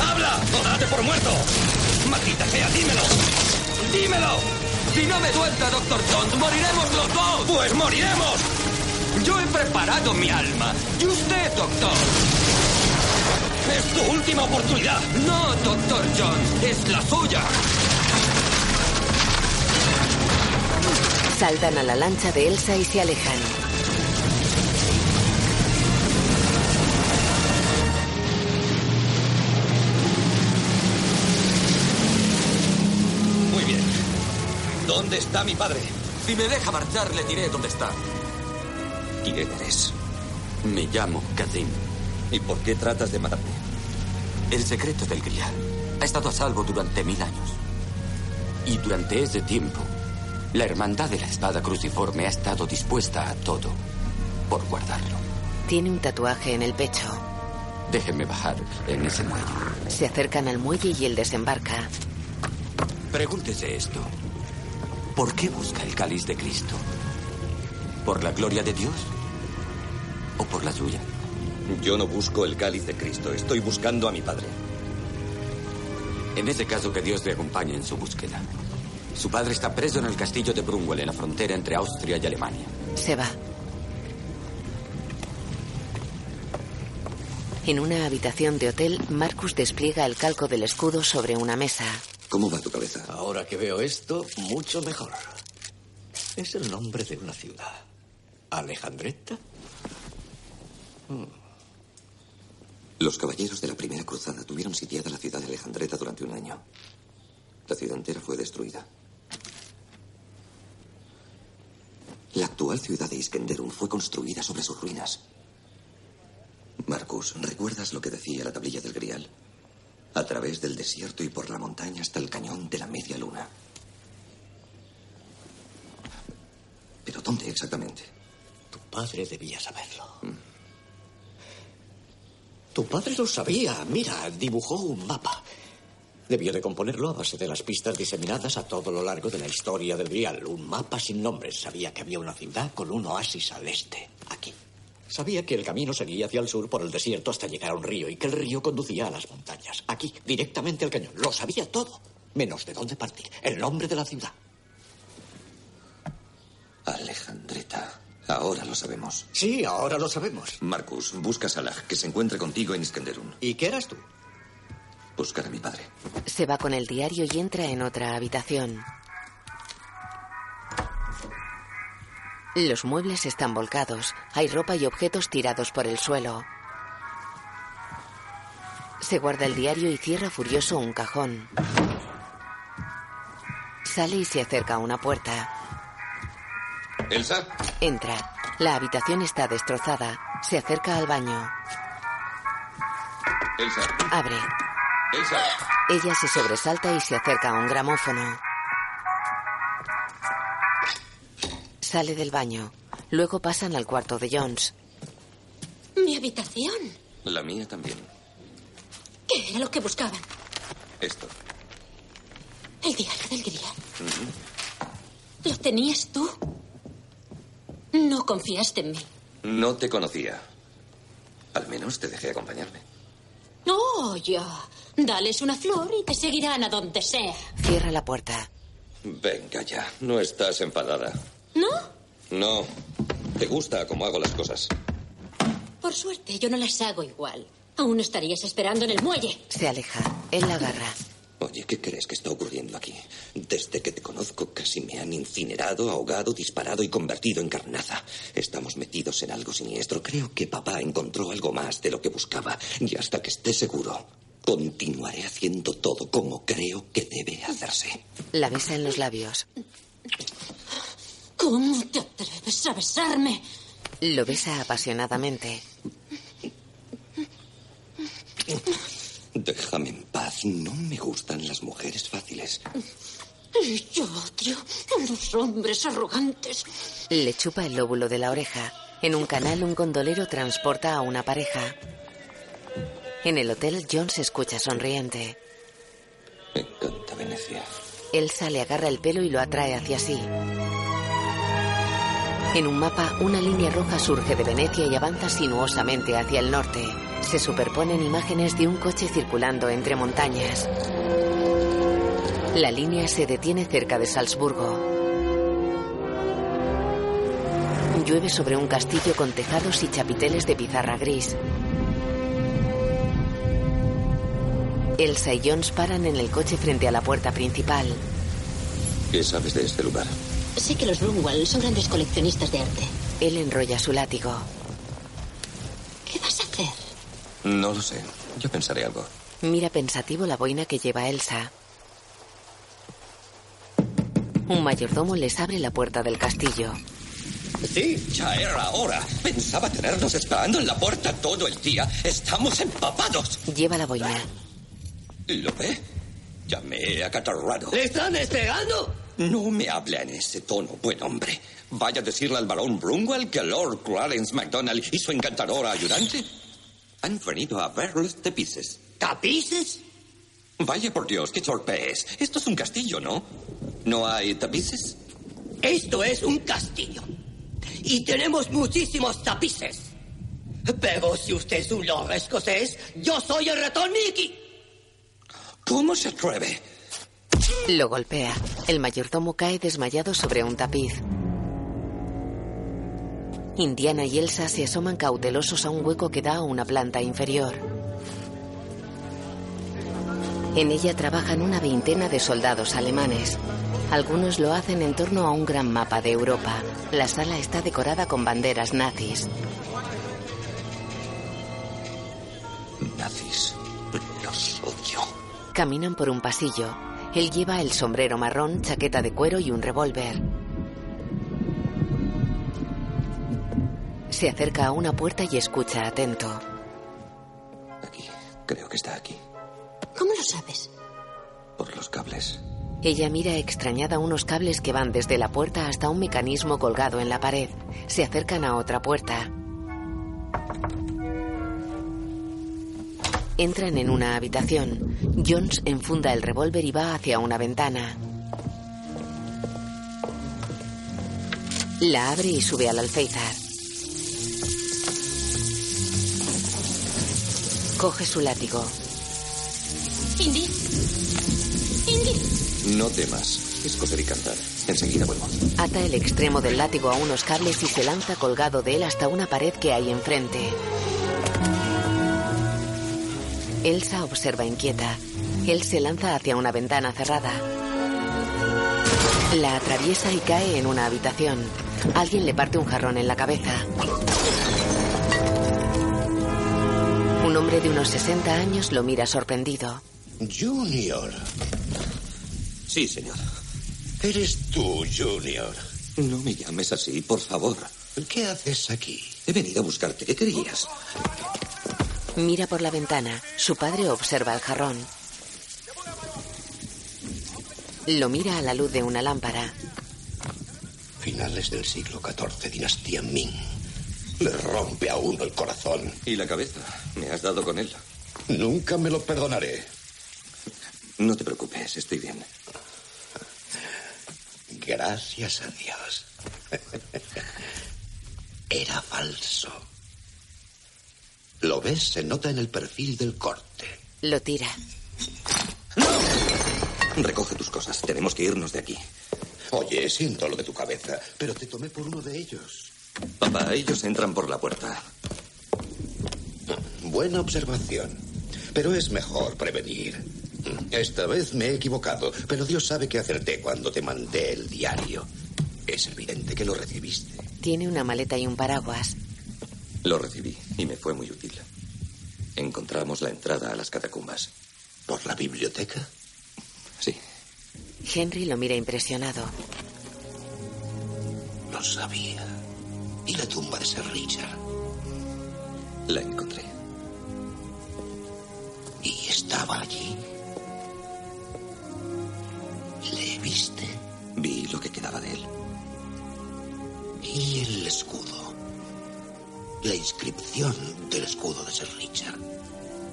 ¡Habla! ¡O date por muerto! ¡Maldita sea, dímelo! ¡Dímelo! Si no me suelta, Doctor Jones, moriremos los dos. ¡Pues moriremos! Yo he preparado mi alma. ¿Y usted, doctor? Es tu última oportunidad. No, Doctor Jones, es la suya.
Saltan a la lancha de Elsa y se alejan.
Muy bien. ¿Dónde está mi padre? Si me deja marchar, le diré dónde está.
¿Quién eres?
Me llamo Kathleen.
¿Y por qué tratas de matarme?
El secreto del Grial ha estado a salvo durante mil años. Y durante ese tiempo, la hermandad de la espada cruciforme ha estado dispuesta a todo por guardarlo.
Tiene un tatuaje en el pecho.
Déjenme bajar en ese muelle.
Se acercan al muelle y él desembarca.
Pregúntese esto. ¿Por qué busca el cáliz de Cristo? ¿Por la gloria de Dios? ¿O por la suya?
Yo no busco el cáliz de Cristo, estoy buscando a mi padre.
En ese caso, que Dios le acompañe en su búsqueda. Su padre está preso en el castillo de Brunwell, en la frontera entre Austria y Alemania.
Se va. En una habitación de hotel, Marcus despliega el calco del escudo sobre una mesa.
¿Cómo va tu cabeza?
Ahora que veo esto, mucho mejor. Es el nombre de una ciudad. ¿Alejandreta?
Hmm. Los caballeros de la primera cruzada tuvieron sitiada la ciudad de Alejandreta durante un año. La ciudad entera fue destruida. La actual ciudad de Iskenderun fue construida sobre sus ruinas. Marcus, ¿recuerdas lo que decía la tablilla del Grial? A través del desierto y por la montaña hasta el cañón de la media luna. ¿Pero dónde exactamente?
Tu padre debía saberlo. Tu padre lo sabía. Mira, dibujó un mapa. Debió de componerlo a base de las pistas diseminadas a todo lo largo de la historia del Grial. Un mapa sin nombres. Sabía que había una ciudad con un oasis al este, aquí. Sabía que el camino seguía hacia el sur por el desierto hasta llegar a un río y que el río conducía a las montañas. Aquí, directamente al cañón. Lo sabía todo. Menos de dónde partir. El nombre de la ciudad.
Alejandreta. Ahora lo sabemos.
Sí, ahora lo sabemos.
Marcus, busca a Salah, que se encuentre contigo en Iskenderun.
¿Y qué eras tú?
Buscar a mi padre.
Se va con el diario y entra en otra habitación. Los muebles están volcados. Hay ropa y objetos tirados por el suelo. Se guarda el diario y cierra furioso un cajón. Sale y se acerca a una puerta.
¿Elsa?
Entra. La habitación está destrozada. Se acerca al baño.
Elsa.
Abre.
Elsa.
Ella se sobresalta y se acerca a un gramófono. Sale del baño. Luego pasan al cuarto de Jones.
Mi habitación.
La mía también.
¿Qué era lo que buscaban?
Esto.
El diario del Grial. ¿Lo tenías tú? No confiaste en mí.
No te conocía. Al menos te dejé acompañarme.
No, ya. Dales una flor y te seguirán a donde sea.
Cierra la puerta.
Venga ya, no estás enfadada.
¿No?
No. Te gusta cómo hago las cosas.
Por suerte, yo no las hago igual. Aún estarías esperando en el muelle.
Se aleja. Él la agarra.
Oye, ¿qué crees que está ocurriendo aquí? Desde que te conozco casi me han incinerado, ahogado, disparado y convertido en carnaza. Estamos metidos en algo siniestro. Creo que papá encontró algo más de lo que buscaba. Y hasta que esté seguro, continuaré haciendo todo como creo que debe hacerse.
La besa en los labios.
¿Cómo te atreves a besarme?
Lo besa apasionadamente.
Déjame en paz. No me gustan las mujeres fáciles.
Y yo odio a los hombres arrogantes.
Le chupa el lóbulo de la oreja. En un canal, un gondolero transporta a una pareja. En el hotel, John se escucha sonriente.
Me encanta Venecia.
Elsa le agarra el pelo y lo atrae hacia sí. En un mapa, una línea roja surge de Venecia y avanza sinuosamente hacia el norte. Se superponen imágenes de un coche circulando entre montañas. La línea se detiene cerca de Salzburgo. Llueve sobre un castillo con tejados y chapiteles de pizarra gris. Elsa y Jones paran en el coche frente a la puerta principal.
¿Qué sabes de este lugar?
Sé que los Brunwald son grandes coleccionistas de arte.
Él enrolla su látigo.
¿Qué vas a hacer?
No lo sé. Yo pensaré algo.
Mira pensativo la boina que lleva Elsa. Un mayordomo les abre la puerta del castillo.
Sí, ya era hora. Pensaba tenernos esperando en la puerta todo el día. Estamos empapados.
Lleva la boina.
¿Lo ve? Ya me he acatarrado.
¿Le están esperando?
No me habla en ese tono, buen hombre. Vaya a decirle al barón Brunwell que Lord Clarence MacDonald y su encantadora ayudante han venido a ver los tapices.
¿Tapices?
Vaya por Dios, qué torpe es. Esto es un castillo, ¿no? ¿No hay tapices?
Esto es un castillo. Y tenemos muchísimos tapices. Pero si usted es un lord escocés, yo soy el ratón Mickey.
¿Cómo se atreve?
Lo golpea. El mayordomo cae desmayado sobre un tapiz. Indiana y Elsa se asoman cautelosos a un hueco que da a una planta inferior. En ella trabajan una veintena de soldados alemanes. Algunos lo hacen en torno a un gran mapa de Europa. La sala está decorada con banderas nazis.
Nazis.
Caminan por un pasillo. Él lleva el sombrero marrón, chaqueta de cuero y un revólver. Se acerca a una puerta y escucha atento.
Creo que está aquí,
¿Cómo lo sabes?
por los cables.
Ella mira extrañada unos cables que van desde la puerta hasta un mecanismo colgado en la pared. Se acercan a otra puerta. Entran en una habitación. Jones enfunda el revólver y va hacia una ventana. La abre y sube al alféizar. Coge su látigo.
Indy. Indy.
No temas. Es coser y cantar. Enseguida vuelvo.
Ata el extremo del látigo a unos cables y se lanza colgado de él hasta una pared que hay enfrente. Elsa observa inquieta. Él se lanza hacia una ventana cerrada. La atraviesa y cae en una habitación. Alguien le parte un jarrón en la cabeza. Un hombre de unos 60 años lo mira sorprendido.
Junior.
Sí, señor.
Eres tú, Junior.
No me llames así, por favor.
¿Qué haces aquí?
He venido a buscarte. ¿Qué querías?
Mira por la ventana. Su padre observa el jarrón. Lo mira a la luz de una lámpara.
Finales del siglo XIV, dinastía Ming. Le rompe a uno el corazón.
Y la cabeza. Me has dado con él.
Nunca me lo perdonaré.
No te preocupes, estoy bien.
Gracias a Dios. Era falso. ¿Lo ves? Se nota en el perfil del corte.
Lo tira.
Recoge tus cosas. Tenemos que irnos de aquí.
Oye, siento lo de tu cabeza, pero te tomé por uno de ellos.
Papá, ellos entran por la puerta.
Buena observación. Pero es mejor prevenir. Esta vez me he equivocado, pero Dios sabe que acerté cuando te mandé el diario. Es evidente que lo recibiste.
Tiene una maleta y un paraguas.
Lo recibí y me fue muy útil. Encontramos la entrada a las catacumbas.
¿Por la biblioteca?
Sí.
Henry lo mira impresionado.
Lo sabía. ¿Y la tumba de Sir Richard?
La encontré.
¿Y estaba allí? ¿Le viste?
Vi lo que quedaba de él.
¿Y el escudo? La inscripción del escudo de Sir Richard.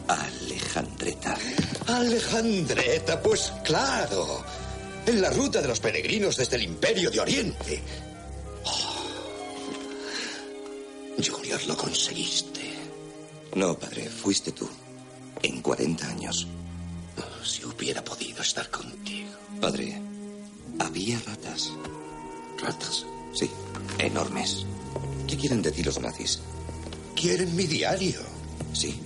Alejandreta.
Alejandreta, pues claro. En la ruta de los peregrinos desde el Imperio de Oriente. Oh. Junior, lo conseguiste.
No, padre, fuiste tú. En 40 años.
Oh, si hubiera podido estar contigo.
Padre, había ratas.
¿Ratas?
Sí, enormes. ¿Qué quieren de ti los nazis?
Quieren mi diario.
Sí.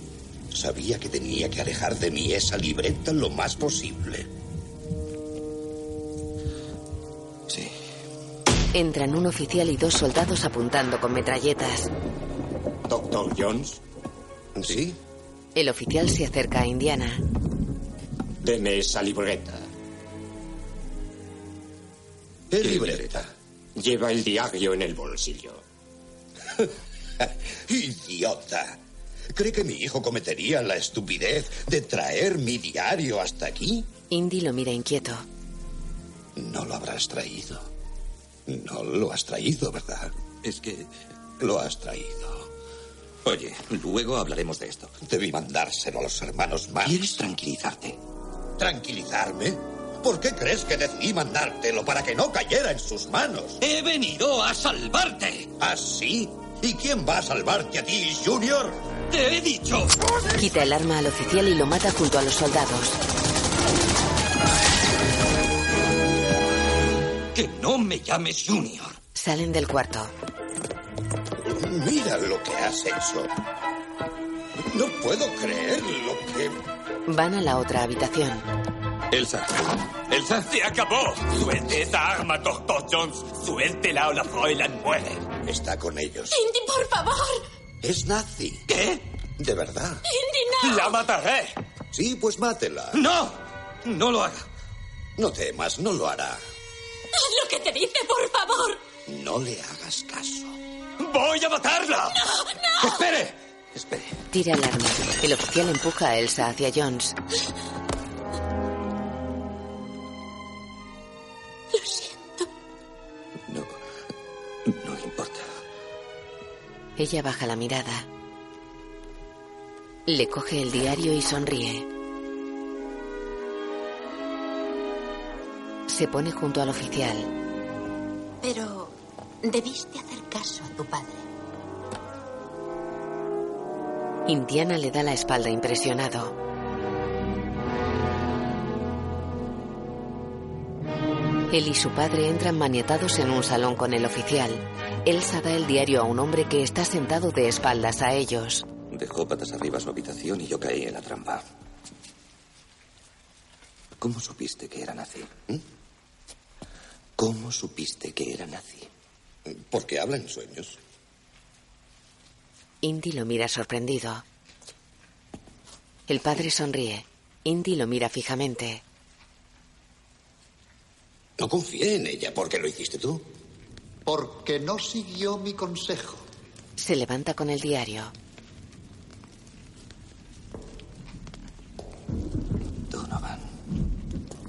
Sabía que tenía que alejar de mí esa libreta lo más posible.
Sí.
Entran un oficial y dos soldados apuntando con metralletas.
¿Doctor Jones?
Sí.
El oficial se acerca a Indiana.
Deme esa libreta.
¿Qué libreta?
Lleva el diario en el bolsillo.
Idiota. ¿Cree que mi hijo cometería la estupidez de traer mi diario hasta aquí?
Indy lo mira inquieto.
No lo habrás traído. No lo has traído, ¿verdad?
Es que...
Lo has traído.
Oye, luego hablaremos de esto.
Debí mandárselo a los hermanos más.
¿Quieres tranquilizarte?
¿Tranquilizarme? ¿Por qué crees que decidí mandártelo para que no cayera en sus manos?
He venido a salvarte.
¿Ah, sí? ¿Y quién va a salvarte a ti, Junior?
Te he dicho.
Quita el arma al oficial y lo mata junto a los soldados.
Que no me llames Junior.
Salen del cuarto.
Mira lo que has hecho. No puedo creer lo que...
Van a la otra habitación.
Elsa. Elsa.
Se acabó. Suelte esa arma, Doctor Jones. Suéltela o la Fräulein muere.
Está con ellos.
Indy, por favor.
Es nazi.
¿Qué?
De verdad.
Indy, no.
La mataré.
Sí, pues mátela.
No. No lo haga.
No temas, no lo hará.
Haz lo que te dice, por favor.
No le hagas caso.
¡Voy a matarla!
¡No, no!
¡Espere! Espere.
Tira el arma. El oficial empuja a Elsa hacia Jones.
Lo siento.
Ella baja la mirada. Le coge el diario y sonríe. Se pone junto al oficial.
Pero debiste hacer caso a tu padre.
Indiana le da la espalda impresionado. Él y su padre entran maniatados en un salón con el oficial. Elsa da el diario a un hombre que está sentado de espaldas a ellos.
Dejó patas arriba su habitación y yo caí en la trampa. ¿Cómo supiste que era nazi? ¿Mm? ¿Cómo supiste que era nazi?
Porque habla en sueños.
Indy lo mira sorprendido. El padre sonríe. Indy lo mira fijamente.
No confié en ella. ¿Por qué lo hiciste tú?
Porque no siguió mi consejo.
Se levanta con el diario.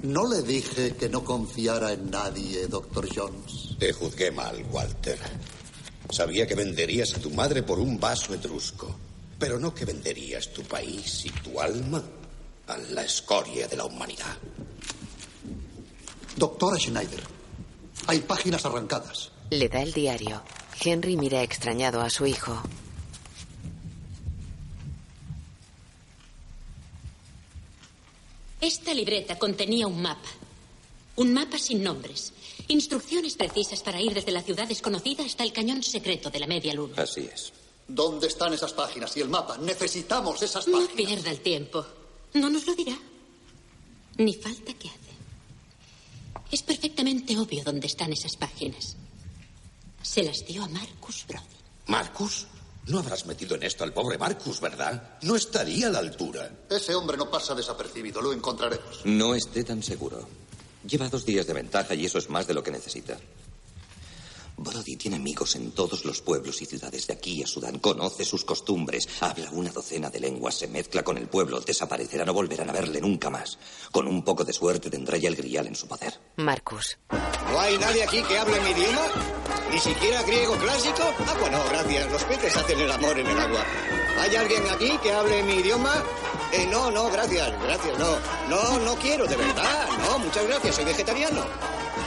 No le dije que no confiara en nadie, doctor Jones.
Te juzgué mal, Walter. Sabía que venderías a tu madre por un vaso etrusco, pero no que venderías tu país y tu alma a la escoria de la humanidad.
Doctora Schneider, hay páginas arrancadas.
Le da el diario. Henry mira extrañado a su hijo.
Esta libreta contenía un mapa. Un mapa sin nombres. Instrucciones precisas para ir desde la ciudad desconocida hasta el cañón secreto de la media luna.
Así es.
¿Dónde están esas páginas y el mapa? Necesitamos esas
No
páginas.
pierda el tiempo. No nos lo dirá. Ni falta que hace. Es perfectamente obvio dónde están esas páginas. Se las dio a Marcus Brody.
¿Marcus? No habrás metido en esto al pobre Marcus, ¿verdad? No estaría a la altura.
Ese hombre no pasa desapercibido, lo encontraremos.
No esté tan seguro. Lleva dos días de ventaja y eso es más de lo que necesita. Brody tiene amigos en todos los pueblos y ciudades de aquí a Sudán. Conoce sus costumbres. Habla una docena de lenguas. Se mezcla con el pueblo. Desaparecerá. No volverán a verle nunca más. Con un poco de suerte tendrá ya el grial en su poder.
Marcus.
¿No hay nadie aquí que hable mi idioma? ¿Ni siquiera griego clásico? Ah, bueno, gracias. Los peces hacen el amor en el agua. ¿Hay alguien aquí que hable mi idioma? Eh, no, no, gracias, gracias, no. No, no quiero, de verdad. No, muchas gracias, soy vegetariano.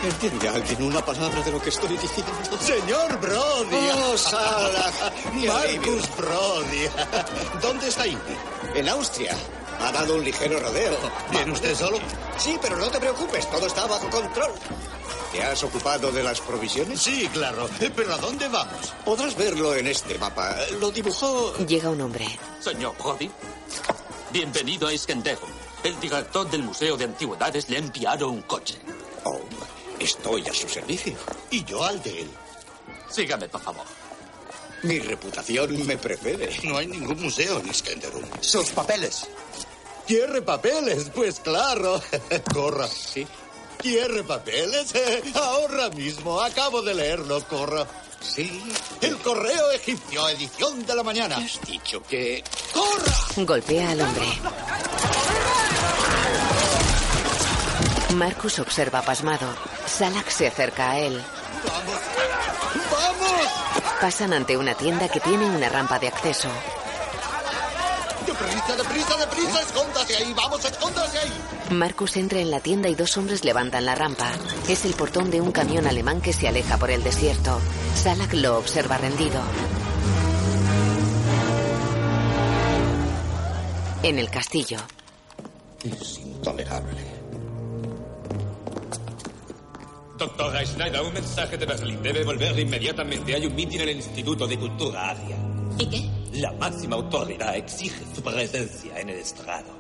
¿Entiende alguien una palabra de lo que estoy diciendo?
Señor Brody.
¡Oh, Sala!
Marcus Brody. ¿Dónde está Indy?
En Austria. Ha dado un ligero rodeo.
¿Viene usted solo?
Sí, pero no te preocupes, todo está bajo control. ¿Te has ocupado de las provisiones?
Sí, claro. Eh, ¿Pero a dónde vamos?
Podrás verlo en este mapa. Lo dibujó...
Llega un hombre.
Señor Brody, bienvenido a Iskenderun. El director del Museo de Antigüedades le ha enviado un coche.
Oh, estoy a su servicio.
Y yo al de él.
Sígame, por favor.
Mi reputación me precede.
No hay ningún museo en Iskenderun.
Sus papeles.
¿Quiere papeles? Pues claro. Corra.
Sí.
¿Quiere papeles? Ahora mismo. Acabo de leerlo, Corra.
Sí.
El correo egipcio, edición de la mañana.
Has dicho que...
¡Corra!
Golpea al hombre. Marcus observa pasmado. Salak se acerca a él.
¡Vamos!
Pasan ante una tienda que tiene una rampa de acceso.
¡Deprisa, deprisa, deprisa! ¡Escóndase ahí! ¡Vamos, escóndase ahí!
Marcus entra en la tienda y dos hombres levantan la rampa. Es el portón de un camión alemán que se aleja por el desierto. Salak lo observa rendido. En el castillo.
Es intolerable.
Doctora Schneider, un mensaje de Berlín. Debe volver inmediatamente. Hay un mitin en el Instituto de Cultura Aria.
¿Y qué?
La máxima autoridad exige su presencia en el estrado.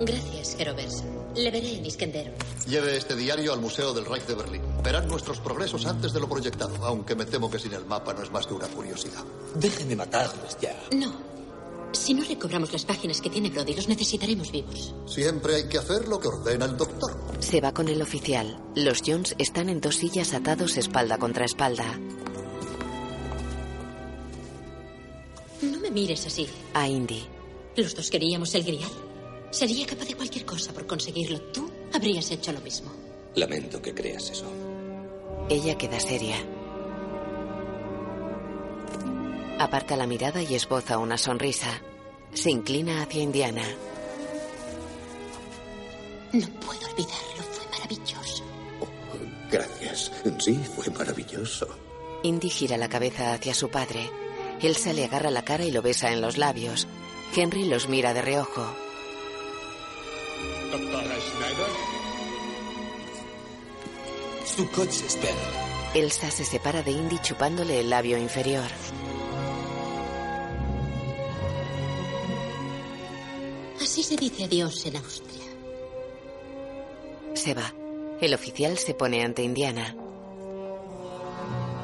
Gracias, Gerovers. Le veré en Iskenderun.
Lleve este diario al Museo del Reich de Berlín. Verán nuestros progresos antes de lo proyectado, aunque me temo que sin el mapa no es más que una curiosidad.
Déjenme matarlos ya.
No. Si no recobramos las páginas que tiene Brody, los necesitaremos vivos.
Siempre hay que hacer lo que ordena el doctor.
Se va con el oficial. Los Jones están en dos sillas atados espalda contra espalda.
me mires así.
A Indy.
Los dos queríamos el grial. Sería capaz de cualquier cosa por conseguirlo. Tú habrías hecho lo mismo.
Lamento que creas eso.
Ella queda seria. Aparta la mirada y esboza una sonrisa. Se inclina hacia Indiana.
No puedo olvidarlo. Fue maravilloso.
Gracias. Sí, fue maravilloso.
Indy gira la cabeza hacia su padre. Elsa le agarra la cara y lo besa en los labios. Henry los mira de reojo.
Doctora Schneider.
Su coche espera.
Elsa se separa de Indy chupándole el labio inferior.
Así se dice adiós en Austria.
Se va. El oficial se pone ante Indiana.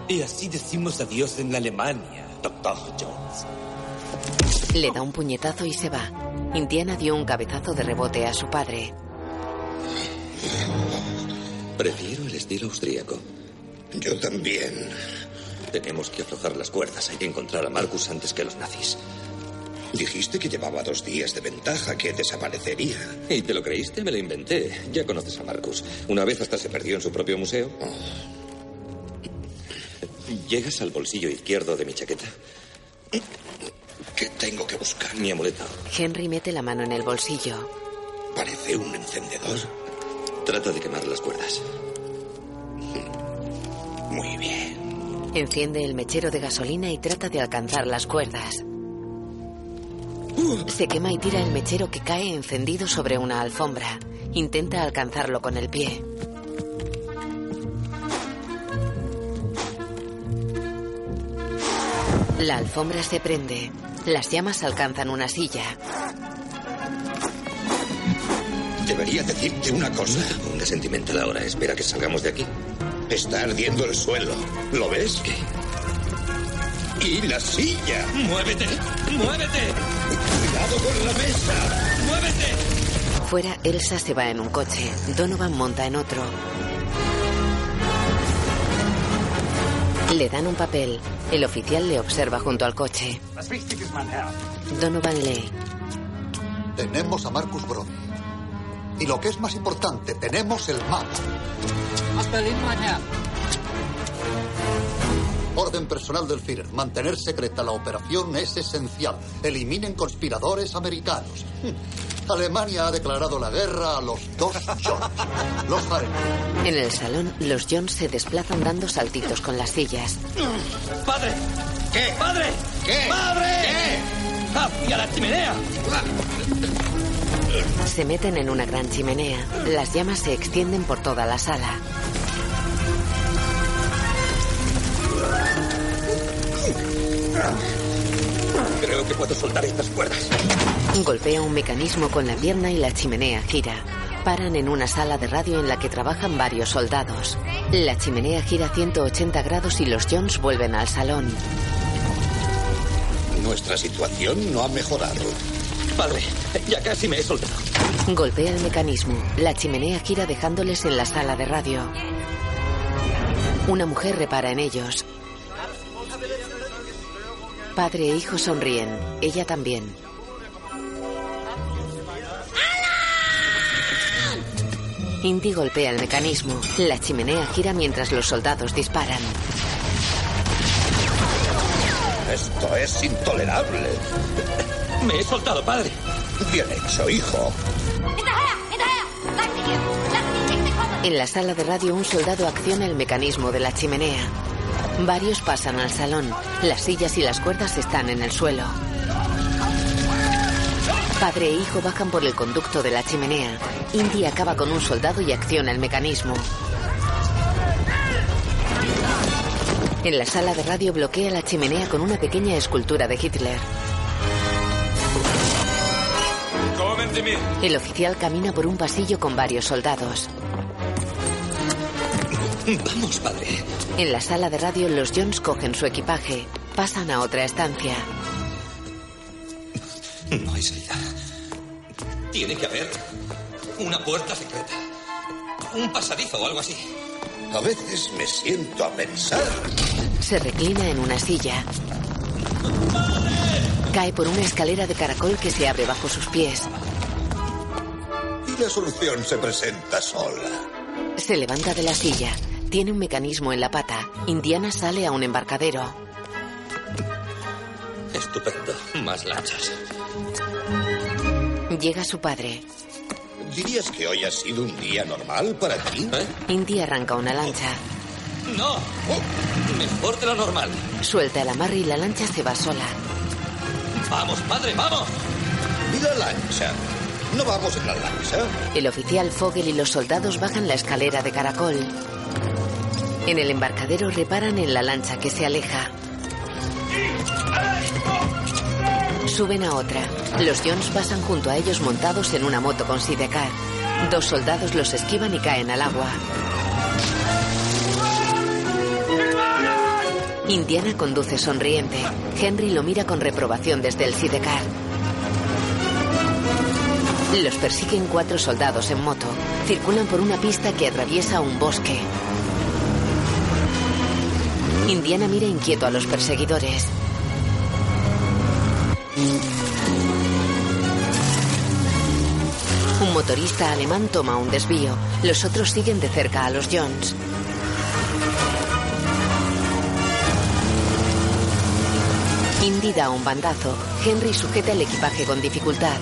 Y así decimos adiós en Alemania, doctor Jones.
Le da un puñetazo y se va. Indiana dio un cabezazo de rebote a su padre.
Prefiero el estilo austríaco.
Yo también.
Tenemos que aflojar las cuerdas. Hay que encontrar a Marcus antes que los nazis.
Dijiste que llevaba dos días de ventaja, que desaparecería.
¿Y te lo creíste? Me lo inventé. Ya conoces a Marcus. Una vez hasta se perdió en su propio museo. ¿Llegas al bolsillo izquierdo de mi chaqueta?
¿Qué tengo que buscar?
Mi amuleto.
Henry mete la mano en el bolsillo.
Parece un encendedor.
Trata de quemar las cuerdas.
Muy bien.
Enciende el mechero de gasolina y trata de alcanzar las cuerdas. Se quema y tira el mechero que cae encendido sobre una alfombra. Intenta alcanzarlo con el pie. La alfombra se prende. Las llamas alcanzan una silla.
Debería decirte una cosa.
Un sentimental ahora. Espera que salgamos de aquí.
Está ardiendo el suelo. ¿Lo ves?
¿Qué?
Y la silla.
¡Muévete! ¡Muévete!
Cuidado con la mesa.
¡Muévete!
Fuera, Elsa se va en un coche. Donovan monta en otro. Le dan un papel. El oficial le observa junto al coche. Donovan lee.
Tenemos a Marcus Brody. Y lo que es más importante, tenemos el mapa. Orden personal del Führer. Mantener secreta la operación es esencial. Eliminen conspiradores americanos. Alemania ha declarado la guerra a los dos Jones. Los haremos.
En el salón, los Jones se desplazan dando saltitos con las sillas.
¡Padre!
¿Qué?
¡Padre!
¿Qué?
¡Padre!
¿Qué?
¡Hacia la chimenea!
Se meten en una gran chimenea. Las llamas se extienden por toda la sala.
Creo que puedo soltar estas cuerdas.
Golpea un mecanismo con la pierna y la chimenea gira. Paran en una sala de radio en la que trabajan varios soldados. La chimenea gira 180 grados y los Jones vuelven al salón.
Nuestra situación no ha mejorado.
Padre, ya casi me he soltado.
Golpea el mecanismo. La chimenea gira dejándoles en la sala de radio. Una mujer repara en ellos. Padre e hijo sonríen. Ella también. Indy golpea el mecanismo. La chimenea gira mientras los soldados disparan.
Esto es intolerable.
Me he soltado, padre.
Bien hecho, hijo.
En la sala de radio un soldado acciona el mecanismo de la chimenea. Varios pasan al salón. Las sillas y las cuerdas están en el suelo. Padre e hijo bajan por el conducto de la chimenea. Indy acaba con un soldado y acciona el mecanismo. En la sala de radio bloquea la chimenea con una pequeña escultura de Hitler. El oficial camina por un pasillo con varios soldados.
Vamos, padre.
En la sala de radio los Jones cogen su equipaje. Pasan a otra estancia.
No hay salida. Tiene que haber una puerta secreta. Un pasadizo o algo así.
A veces me siento a pensar.
Se reclina en una silla. Cae por una escalera de caracol que se abre bajo sus pies.
Y la solución se presenta sola.
Se levanta de la silla. Tiene un mecanismo en la pata. Indiana sale a un embarcadero.
Estupendo. Más lanchas.
Llega su padre.
¿Dirías que hoy ha sido un día normal para ti?
¿Eh?
Indy arranca una lancha.
No. Mejor de lo normal.
Suelta el amarre y la lancha se va sola.
Vamos, padre, vamos.
¿Y la lancha? ¿No vamos en la lancha?
El oficial Fogel y los soldados bajan la escalera de caracol. En el embarcadero reparan en la lancha que se aleja. Suben a otra. Los Jones pasan junto a ellos montados en una moto con sidecar. Dos soldados los esquivan y caen al agua. Indiana conduce sonriente. Henry lo mira con reprobación desde el sidecar. Los persiguen cuatro soldados en moto. Circulan por una pista que atraviesa un bosque. Indiana mira inquieto a los perseguidores. Un motorista alemán toma un desvío. Los otros siguen de cerca a los Jones. Indy da un bandazo. Henry sujeta el equipaje con dificultad.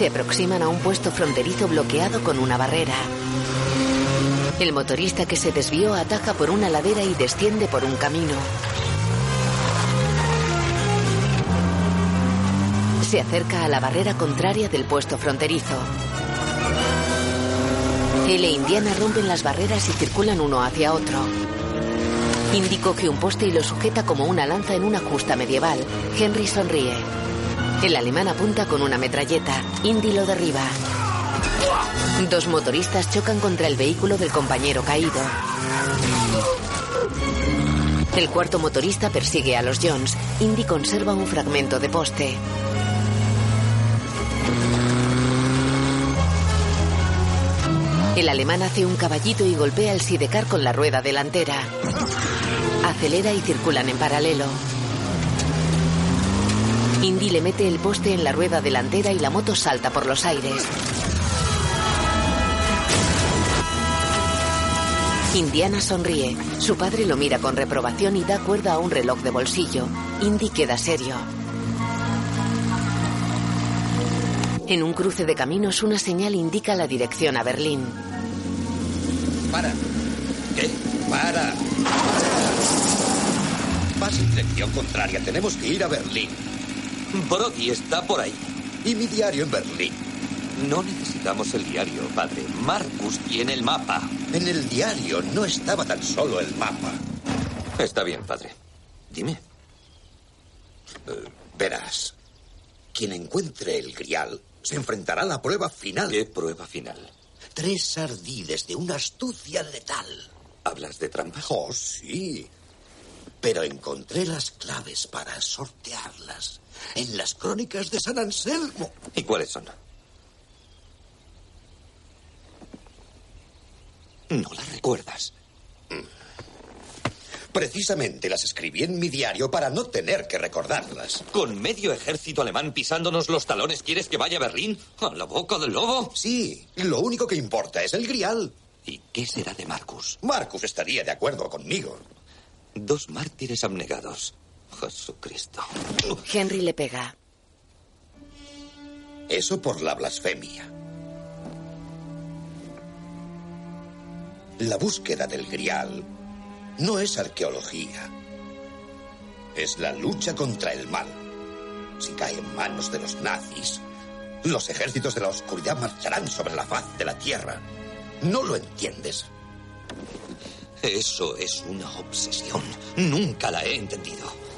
Se aproximan a un puesto fronterizo bloqueado con una barrera. El motorista que se desvió ataja por una ladera y desciende por un camino. Se acerca a la barrera contraria del puesto fronterizo. Él e Indiana rompen las barreras y circulan uno hacia otro. Indy coge un poste y lo sujeta como una lanza en una justa medieval. Henry sonríe. El alemán apunta con una metralleta. Indy lo derriba. Dos motoristas chocan contra el vehículo del compañero caído. El cuarto motorista persigue a los Jones. Indy conserva un fragmento de poste. El alemán hace un caballito y golpea el sidecar con la rueda delantera. Acelera y circulan en paralelo. Indy le mete el poste en la rueda delantera y la moto salta por los aires. Indiana sonríe. Su padre lo mira con reprobación y da cuerda a un reloj de bolsillo. Indy queda serio. En un cruce de caminos, una señal indica la dirección a Berlín.
Para. ¿Qué? Para. Vas en dirección contraria. Tenemos que ir a Berlín.
Brody está por ahí.
Y mi diario en Berlín.
No necesitamos el diario, padre. Marcus tiene el mapa.
En el diario no estaba tan solo el mapa.
Está bien, padre. Dime.
Eh, verás. Quien encuentre el grial se enfrentará a la prueba final.
¿Qué prueba final?
Tres ardides de una astucia letal.
¿Hablas de trampas?
Oh, sí. Pero encontré las claves para sortearlas en las crónicas de San Anselmo.
¿Y cuáles son? No las recuerdas.
Precisamente las escribí en mi diario para no tener que recordarlas.
¿Con medio ejército alemán pisándonos los talones quieres que vaya a Berlín? ¿A la boca del lobo?
Sí, lo único que importa es el grial.
¿Y qué será de Marcus?
Marcus estaría de acuerdo conmigo.
Dos mártires abnegados. Jesucristo.
Henry le pega.
Eso por la blasfemia. La búsqueda del grial no es arqueología. Es la lucha contra el mal. Si cae en manos de los nazis, los ejércitos de la oscuridad marcharán sobre la faz de la tierra. ¿No lo entiendes?
Eso es una obsesión. Nunca la he entendido.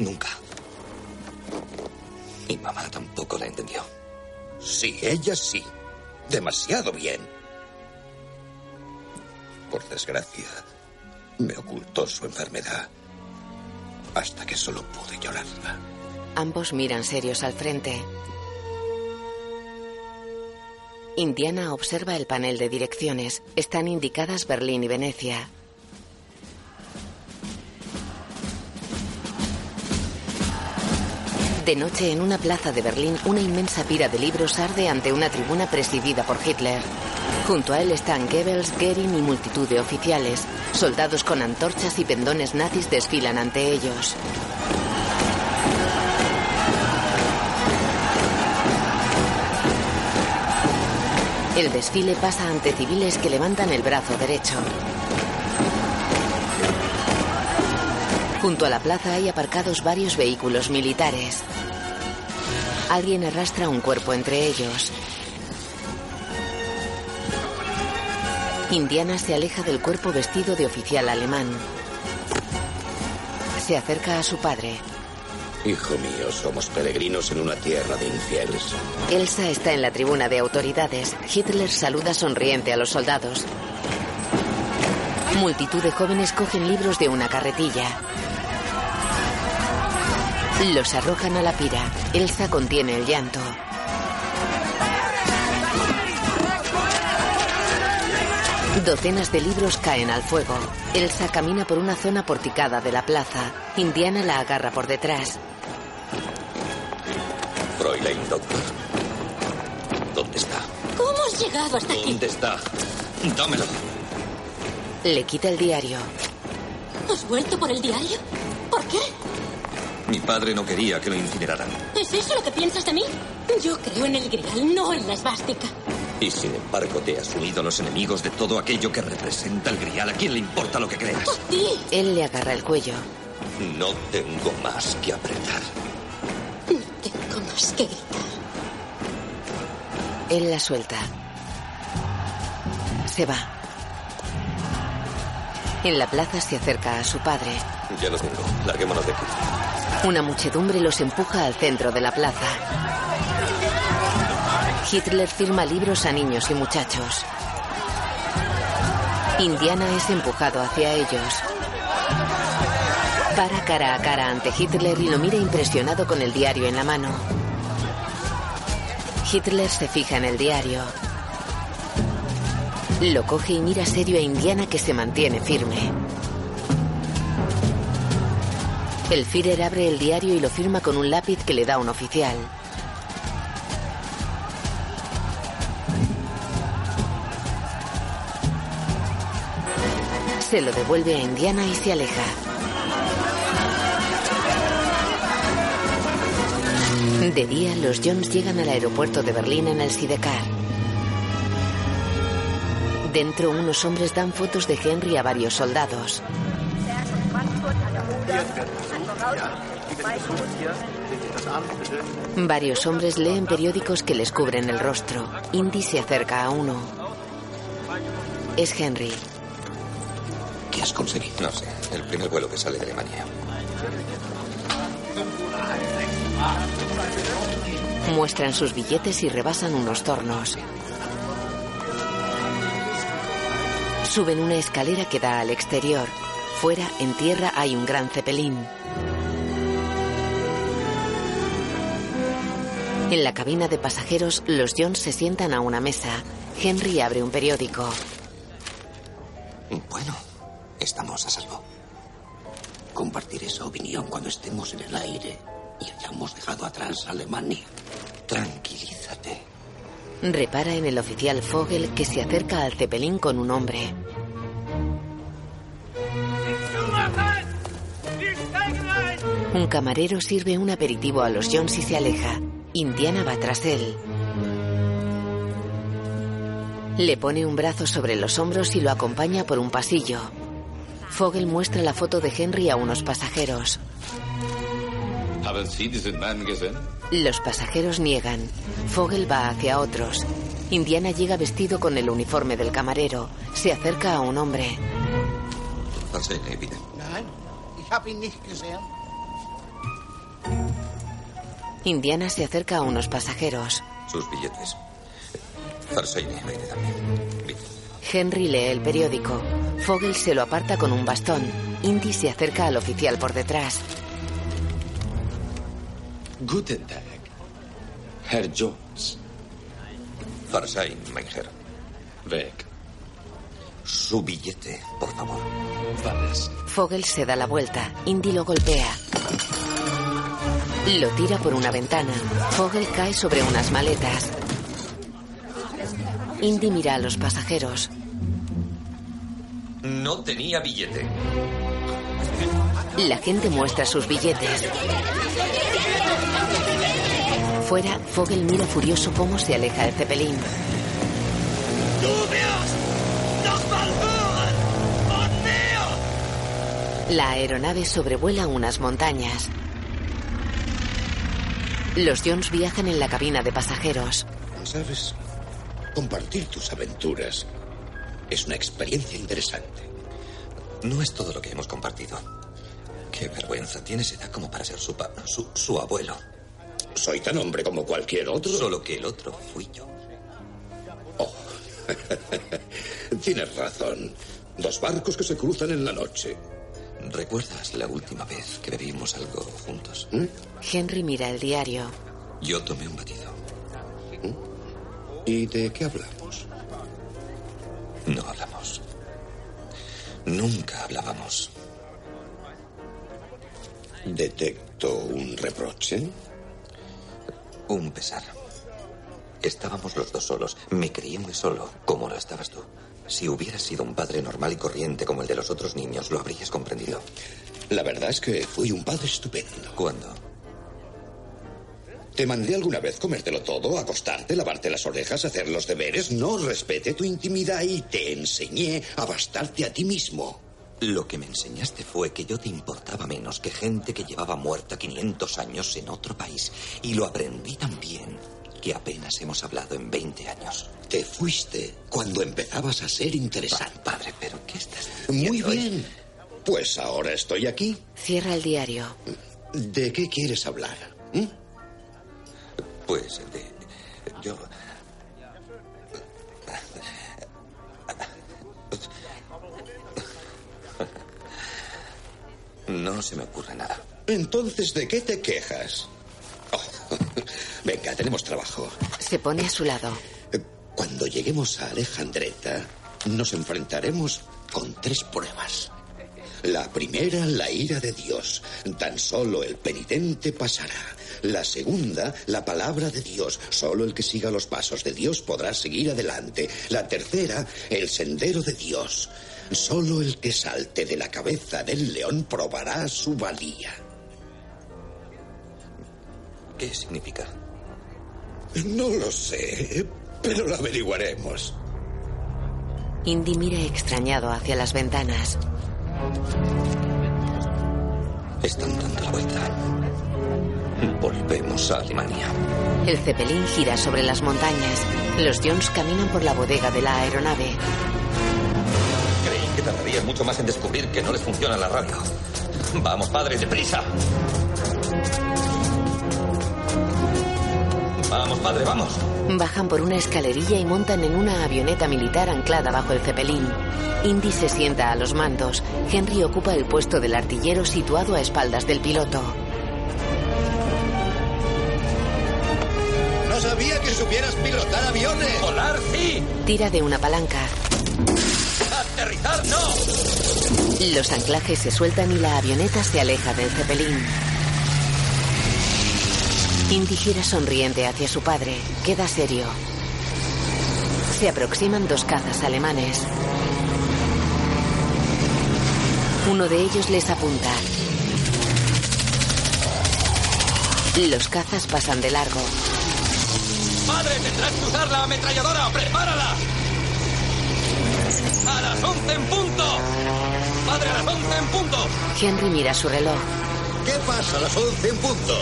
Nunca. Mi mamá tampoco la entendió.
Sí, ella sí. Demasiado bien. Por desgracia, me ocultó su enfermedad hasta que solo pude llorarla.
Ambos miran serios al frente. Indiana observa el panel de direcciones. Están indicadas Berlín y Venecia. De noche, en una plaza de Berlín, una inmensa pira de libros arde ante una tribuna presidida por Hitler. Junto a él están Goebbels, Goering y multitud de oficiales. Soldados con antorchas y pendones nazis desfilan ante ellos. El desfile pasa ante civiles que levantan el brazo derecho. Junto a la plaza hay aparcados varios vehículos militares. Alguien arrastra un cuerpo entre ellos. Indiana se aleja del cuerpo vestido de oficial alemán. Se acerca a su padre.
Hijo mío, somos peregrinos en una tierra de infieles.
Elsa está en la tribuna de autoridades. Hitler saluda sonriente a los soldados. Multitud de jóvenes cogen libros de una carretilla. Los arrojan a la pira. Elsa contiene el llanto. Docenas de libros caen al fuego. Elsa camina por una zona porticada de la plaza. Indiana la agarra por detrás.
Fräulein Doctor. ¿Dónde está?
¿Cómo has llegado hasta aquí?
¿Dónde está? Dámelo.
Le quita el diario.
¿Has vuelto por el diario?
Padre no quería que lo incineraran.
¿Es eso lo que piensas de mí? Yo creo en el grial, no en la esvástica.
Y sin embargo te has unido a los enemigos de todo aquello que representa el grial. ¿A quién le importa lo que creas?
Él le agarra el cuello.
No tengo más que apretar.
Tengo más que gritar.
Él la suelta. Se va. En la plaza se acerca a su padre.
Ya los tengo. Larguémonos de aquí.
Una muchedumbre los empuja al centro de la plaza. Hitler firma libros a niños y muchachos. Indiana es empujado hacia ellos. Para cara a cara ante Hitler y lo mira impresionado con el diario en la mano. Hitler se fija en el diario. Lo coge y mira serio a Indiana que se mantiene firme. El Führer abre el diario y lo firma con un lápiz que le da un oficial. Se lo devuelve a Indiana y se aleja. De día, los Jones llegan al aeropuerto de Berlín en el Sidecar. Dentro, unos hombres dan fotos de Henry a varios soldados. Varios hombres leen periódicos que les cubren el rostro. Indy se acerca a uno. Es Henry.
¿Qué has conseguido? No sé. El primer vuelo que sale de Alemania.
Muestran sus billetes y rebasan unos tornos. Suben una escalera que da al exterior. Fuera, en tierra, hay un gran cepelín. En la cabina de pasajeros, los Jones se sientan a una mesa. Henry abre un periódico.
Bueno, estamos a salvo. Compartir esa opinión cuando estemos en el aire y hayamos dejado atrás a Alemania. Tranquilízate.
Repara en el oficial Fogel que se acerca al cepelín con un hombre. Un camarero sirve un aperitivo a los Jones y se aleja. Indiana va tras él. Le pone un brazo sobre los hombros y lo acompaña por un pasillo. Fogel muestra la foto de Henry a unos pasajeros. Los pasajeros niegan. Fogel va hacia otros. Indiana llega vestido con el uniforme del camarero. Se acerca a un hombre. Indiana se acerca a unos pasajeros.
Sus billetes. Farseine, bitte también.
Henry lee el periódico. Fogel se lo aparta con un bastón. Indy se acerca al oficial por detrás.
Guten Tag, Herr Jones.
Farsain, Menger.
Beck.
Su billete, por favor.
Fogel se da la vuelta. Indy lo golpea. Lo tira por una ventana. Fogel cae sobre unas maletas. Indy mira a los pasajeros.
No tenía billete.
La gente muestra sus billetes. Fuera, Fogel mira furioso cómo se aleja el Zeppelin. La aeronave sobrevuela unas montañas. Los Jones viajan en la cabina de pasajeros.
¿Sabes? Compartir tus aventuras es una experiencia interesante.
No es todo lo que hemos compartido. Qué vergüenza. Tienes edad como para ser su, pa- su, su abuelo.
Soy tan hombre como cualquier otro.
Solo que el otro fui yo.
Oh. Tienes razón. Dos barcos que se cruzan en la noche.
¿Recuerdas la última vez que bebimos algo juntos?
Henry mira el diario.
Yo tomé un batido.
¿Y de qué hablamos?
No hablamos. Nunca hablábamos.
Detecto un reproche.
Un pesar. Estábamos los dos solos. Me creí muy solo, como lo estabas tú. Si hubieras sido un padre normal y corriente como el de los otros niños, lo habrías comprendido.
La verdad es que fui un padre estupendo.
¿Cuándo?
¿Te mandé alguna vez comértelo todo, acostarte, lavarte las orejas, hacer los deberes? No respete tu intimidad y te enseñé a bastarte a ti mismo.
Lo que me enseñaste fue que yo te importaba menos que gente que llevaba muerta 500 años en otro país. Y lo aprendí también que apenas hemos hablado en 20 años.
Te fuiste cuando empezabas a ser interesante.
padre, pero ¿qué estás
Muy bien. Pues ahora estoy aquí.
Cierra el diario.
¿De qué quieres hablar? ¿Mm?
Pues de. Yo. No se me ocurre nada.
Entonces, ¿de qué te quejas? Oh, venga, tenemos trabajo.
Se pone a su lado.
Cuando lleguemos a Alejandreta, nos enfrentaremos con tres pruebas. La primera, la ira de Dios. Tan solo el penitente pasará. La segunda, la palabra de Dios. Solo el que siga los pasos de Dios podrá seguir adelante. La tercera, el sendero de Dios. Solo el que salte de la cabeza del león probará su valía.
¿Qué significa?
No lo sé, pero lo averiguaremos.
Indy mira extrañado hacia las ventanas.
Están dando la vuelta. Volvemos a Alemania.
El Zeppelin gira sobre las montañas. Los Jones caminan por la bodega de la aeronave.
Creí que tardarías mucho más en descubrir que no les funciona la radio. Vamos, padre, deprisa. Vamos, padre, vamos.
Bajan por una escalerilla y montan en una avioneta militar anclada bajo el Zeppelin. Indy se sienta a los mandos. Henry ocupa el puesto del artillero situado a espaldas del piloto.
No sabía que supieras pilotar aviones.
Volar, sí.
Tira de una palanca.
Aterrizar, no.
Los anclajes se sueltan y la avioneta se aleja del Zeppelin. Indy gira sonriente hacia su padre. Queda serio. Se aproximan dos cazas alemanes. Uno de ellos les apunta. Los cazas pasan de largo.
Padre, tendrás que usar la ametralladora. ¡Prepárala! ¡A las 11 en punto! ¡Padre, a las 11 en punto!
Henry mira su reloj.
¿Qué pasa a las 11 en punto?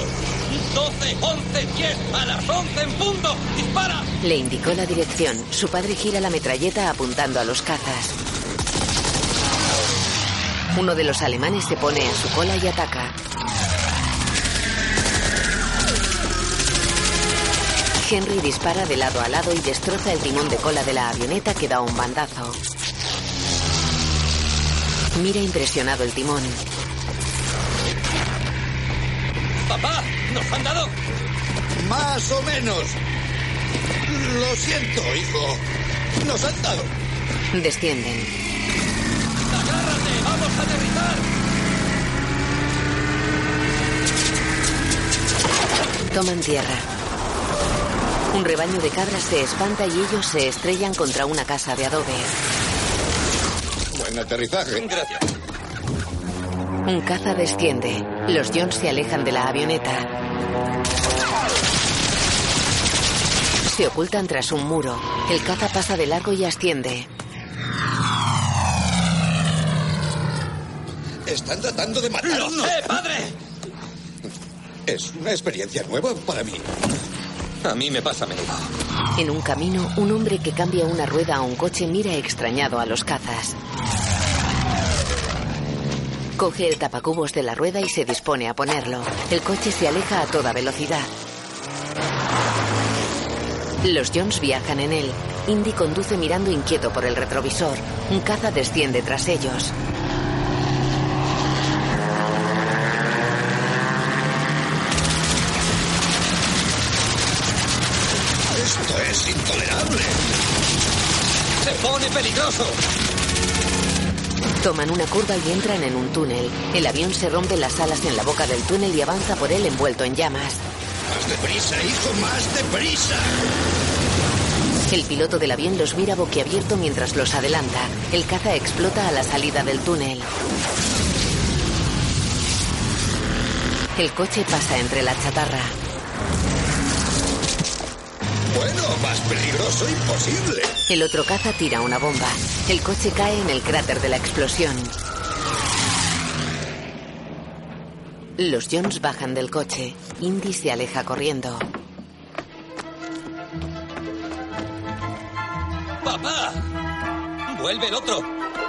12, 11, 10, a las 11 en punto. ¡Dispara!
Le indicó la dirección. Su padre gira la metralleta apuntando a los cazas. Uno de los alemanes se pone a su cola y ataca. Henry dispara de lado a lado y destroza el timón de cola de la avioneta que da un bandazo. Mira impresionado el timón.
¡Papá! ¡Nos han dado!
Más o menos. Lo siento, hijo. Nos han dado.
Descienden.
¡Agárrate! ¡Vamos a aterrizar!
Toman tierra. Un rebaño de cabras se espanta y ellos se estrellan contra una casa de adobe.
Buen aterrizaje.
Gracias.
Un caza desciende. Los Jones se alejan de la avioneta. Se ocultan tras un muro. El caza pasa de largo y asciende.
Están tratando de matarnos.
¡Lo sé, padre!
Es una experiencia nueva para mí.
A mí me pasa a menudo.
En un camino, un hombre que cambia una rueda a un coche mira extrañado a los cazas. Coge el tapacubos de la rueda y se dispone a ponerlo. El coche se aleja a toda velocidad. Los Jones viajan en él. Indy conduce mirando inquieto por el retrovisor. Un caza desciende tras ellos.
Esto es intolerable.
¡Se pone peligroso!
Toman una curva y entran en un túnel. El avión se rompe las alas en la boca del túnel y avanza por él envuelto en llamas.
Deprisa, hijo, más deprisa.
El piloto del avión los mira boquiabierto mientras los adelanta. El caza explota a la salida del túnel. El coche pasa entre la chatarra.
Bueno, más peligroso imposible.
El otro caza tira una bomba. El coche cae en el cráter de la explosión. Los Jones bajan del coche. Indy se aleja corriendo.
¡Papá! ¡Vuelve el otro!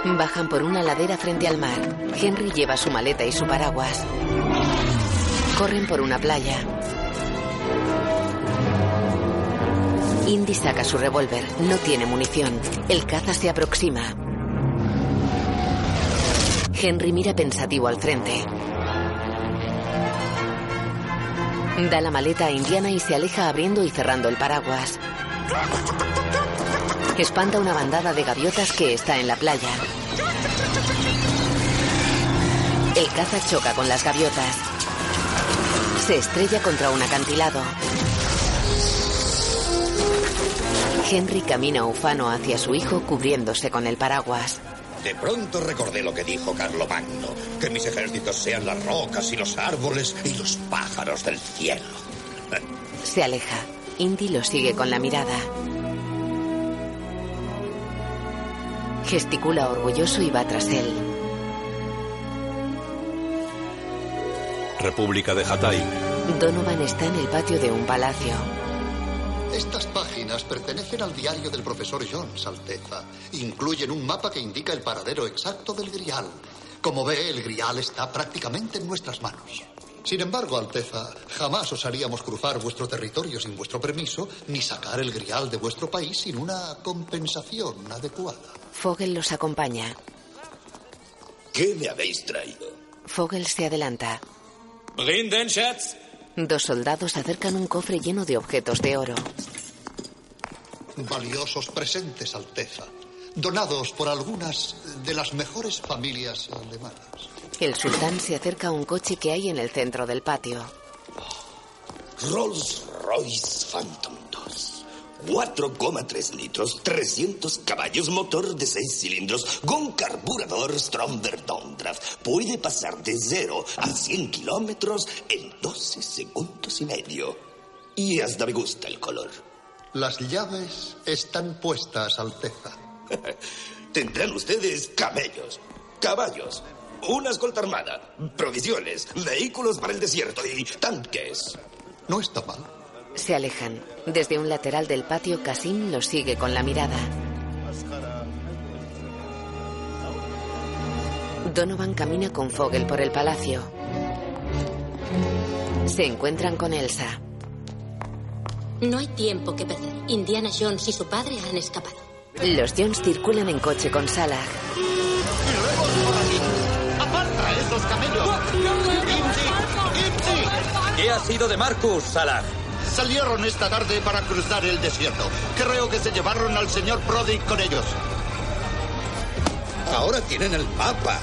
Bajan por una ladera frente al mar. Henry lleva su maleta y su paraguas. Corren por una playa. Indy saca su revólver. No tiene munición. El caza se aproxima. Henry mira pensativo al frente. Da la maleta a Indiana y se aleja abriendo y cerrando el paraguas. Espanta una bandada de gaviotas que está en la playa. El caza choca con las gaviotas. Se estrella contra un acantilado. Henry camina ufano hacia su hijo cubriéndose con el paraguas.
De pronto recordé lo que dijo Carlomagno, que mis ejércitos sean las rocas y los árboles y los pájaros del cielo.
Se aleja. Indy lo sigue con la mirada. Gesticula orgulloso y va tras él.
República de Hatay.
Donovan está en el patio de un palacio.
Estas páginas pertenecen al diario del profesor Jones, Alteza. Incluyen un mapa que indica el paradero exacto del grial. Como ve, el grial está prácticamente en nuestras manos. Sin embargo, Alteza, jamás os haríamos cruzar vuestro territorio sin vuestro permiso, ni sacar el grial de vuestro país sin una compensación adecuada.
Fogel los acompaña.
¿Qué me habéis traído?
Fogel se adelanta.
Schatz.
Dos soldados acercan un cofre lleno de objetos de oro.
Valiosos presentes, Alteza. Donados por algunas de las mejores familias alemanas.
El sultán se acerca a un coche que hay en el centro del patio.
Rolls Royce Phantom 2. 4,3 litros, 300 caballos, motor de 6 cilindros, con carburador Stromberg Downdraft. Puede pasar de 0 a 100 kilómetros en 12 segundos y medio. Y hasta me gusta el color.
Las llaves están puestas, Alteza.
Tendrán ustedes camellos, caballos, una escolta armada, provisiones, vehículos para el desierto y tanques.
No está mal.
Se alejan. Desde un lateral del patio, Kasim los sigue con la mirada. Donovan camina con Fogel por el palacio. Se encuentran con Elsa.
No hay tiempo que perder. Indiana Jones y su padre han escapado.
Los Jones circulan en coche con Salah.
¡Aparta esos camellos!
¿Qué ha sido de Marcus, Salah?
Salieron esta tarde para cruzar el desierto. Creo que se llevaron al señor Prodigy con ellos.
Ahora tienen el mapa.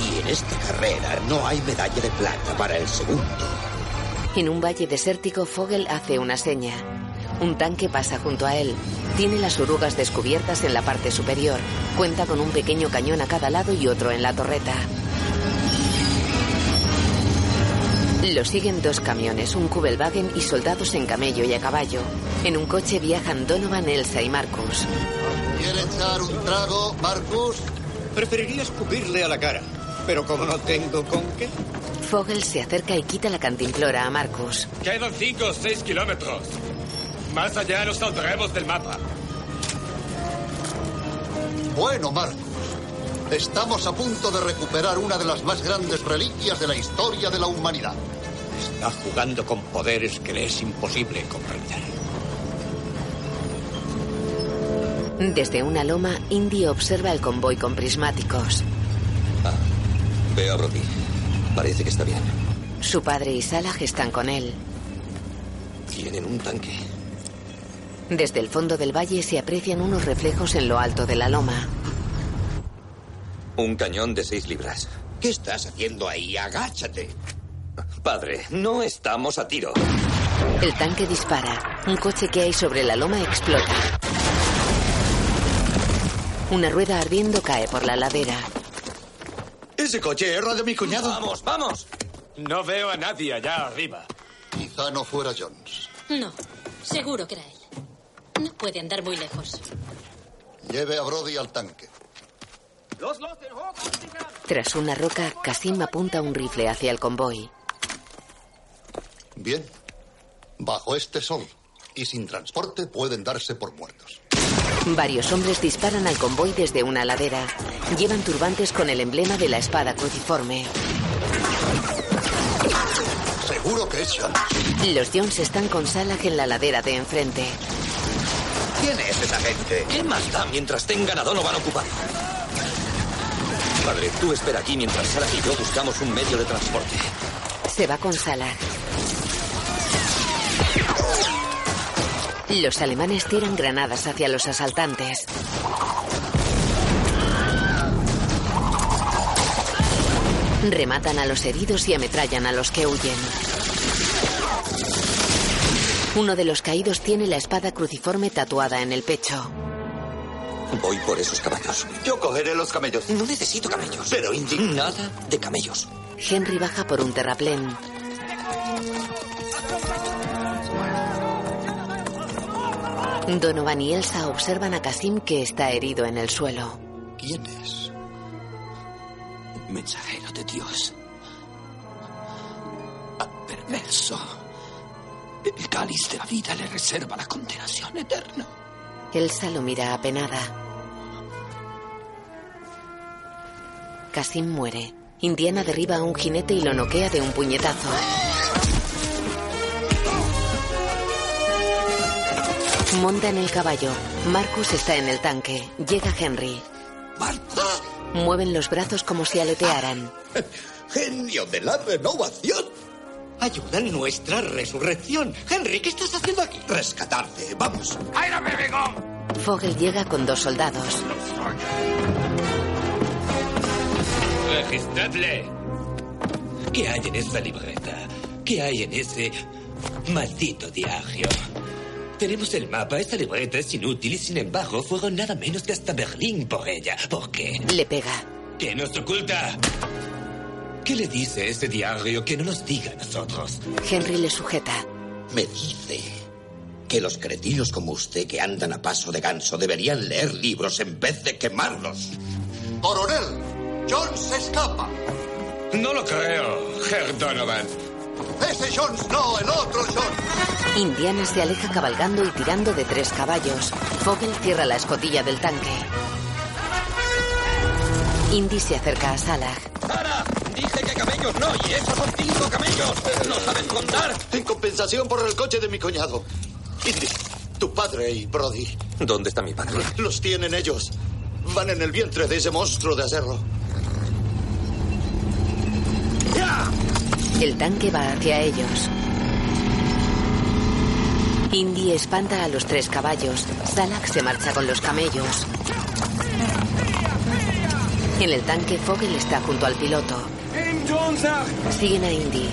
Y en esta carrera no hay medalla de plata para el segundo.
En un valle desértico, Fogel hace una seña. Un tanque pasa junto a él. Tiene las orugas descubiertas en la parte superior. Cuenta con un pequeño cañón a cada lado y otro en la torreta. Lo siguen dos camiones, un Kubelwagen y soldados en camello y a caballo. En un coche viajan Donovan, Elsa y Marcus.
¿Quiere echar un trago, Marcus?
Preferiría escupirle a la cara, pero como no tengo con qué.
Fogel se acerca y quita la cantimplora a Marcus.
Quedan cinco o seis kilómetros. Más allá nos saldremos del mapa.
Bueno, Marcus. Estamos a punto de recuperar una de las más grandes reliquias de la historia de la humanidad.
Está jugando con poderes que le es imposible comprender.
Desde una loma, Indy observa el convoy con prismáticos.
Veo a Brody. Parece que está bien.
Su padre y Salah están con él.
Tienen un tanque.
Desde el fondo del valle se aprecian unos reflejos en lo alto de la loma.
Un cañón de seis libras.
¿Qué estás haciendo ahí? Agáchate.
Padre, no estamos a tiro.
El tanque dispara. Un coche que hay sobre la loma explota. Una rueda ardiendo cae por la ladera.
Ese coche era de mi cuñado.
Vamos, vamos. No veo a nadie allá arriba.
Quizá no fuera Jones.
No, seguro que era él. No puede andar muy lejos.
Lleve a Brody al tanque.
Tras una roca, Kasim apunta un rifle hacia el convoy.
Bien. Bajo este sol y sin transporte pueden darse por muertos.
Varios hombres disparan al convoy desde una ladera. Llevan turbantes con el emblema de la espada cruciforme.
Seguro que es Jones.
Los Jones están con Salah en la ladera de enfrente.
¿Quién es esa gente?
¿Qué más da mientras tengan a Donovan ocupado? Padre, tú espera aquí mientras Sarah y yo buscamos un medio de transporte.
Se va con Salah. Los alemanes tiran granadas hacia los asaltantes. Rematan a los heridos y ametrallan a los que huyen. Uno de los caídos tiene la espada cruciforme tatuada en el pecho.
Voy por esos caballos.
Yo cogeré los camellos.
No necesito camellos.
Pero Indy...
Nada de camellos.
Henry baja por un terraplén. Donovan y Elsa observan a Kasim que está herido en el suelo.
¿Quién es? Mensajero de Dios. Perverso. El cáliz de la vida le reserva la condenación eterna.
Elsa lo mira apenada. Kasim muere. Indiana derriba a un jinete y lo noquea de un puñetazo. Monta en el caballo. Marcus está en el tanque. Llega Henry.
¡Marcus!
Mueven los brazos como si aletearan.
¡Genio de la renovación!
Ayuda en nuestra resurrección. Henry, ¿qué estás haciendo aquí?
Rescatarte. Vamos.
Fogel llega con dos soldados.
Registradle. ¿Qué hay en esa libreta? ¿Qué hay en ese maldito diario? Tenemos el mapa, esta libreta es inútil y sin embargo fueron nada menos que hasta Berlín por ella. ¿Por qué?
Le pega.
¿Qué nos oculta? ¿Qué le dice ese diario que no nos diga a nosotros?
Henry le sujeta.
Me dice que los cretinos como usted que andan a paso de ganso deberían leer libros en vez de quemarlos.
Coronel, Jones se escapa.
No lo creo, Herr Donovan.
Ese Jones no, el otro Jones.
Indiana se aleja cabalgando y tirando de tres caballos. Fogel cierra la escotilla del tanque. Indy se acerca a Salah.
¡Para! Dije que camellos no, y esos son cinco camellos. ¿No saben contar?
En compensación por el coche de mi cuñado. Indy, tu padre y Brody.
¿Dónde está mi padre?
Los tienen ellos. Van en el vientre de ese monstruo de acero.
El tanque va hacia ellos. Indy espanta a los tres caballos. Salak se marcha con los camellos. En el tanque, Fogel está junto al piloto. Siguen a Indy.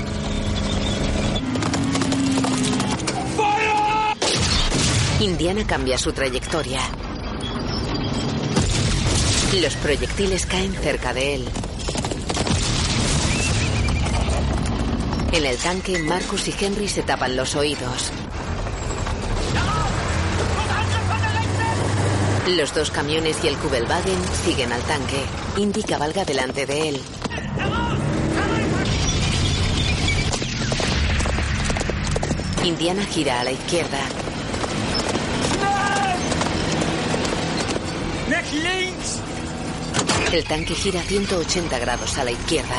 Indiana cambia su trayectoria. Los proyectiles caen cerca de él. En el tanque, Marcus y Henry se tapan los oídos. Los dos camiones y el Kubelwagen siguen al tanque. Indy cabalga delante de él. Indiana gira a la izquierda. El tanque gira 180 grados a la izquierda.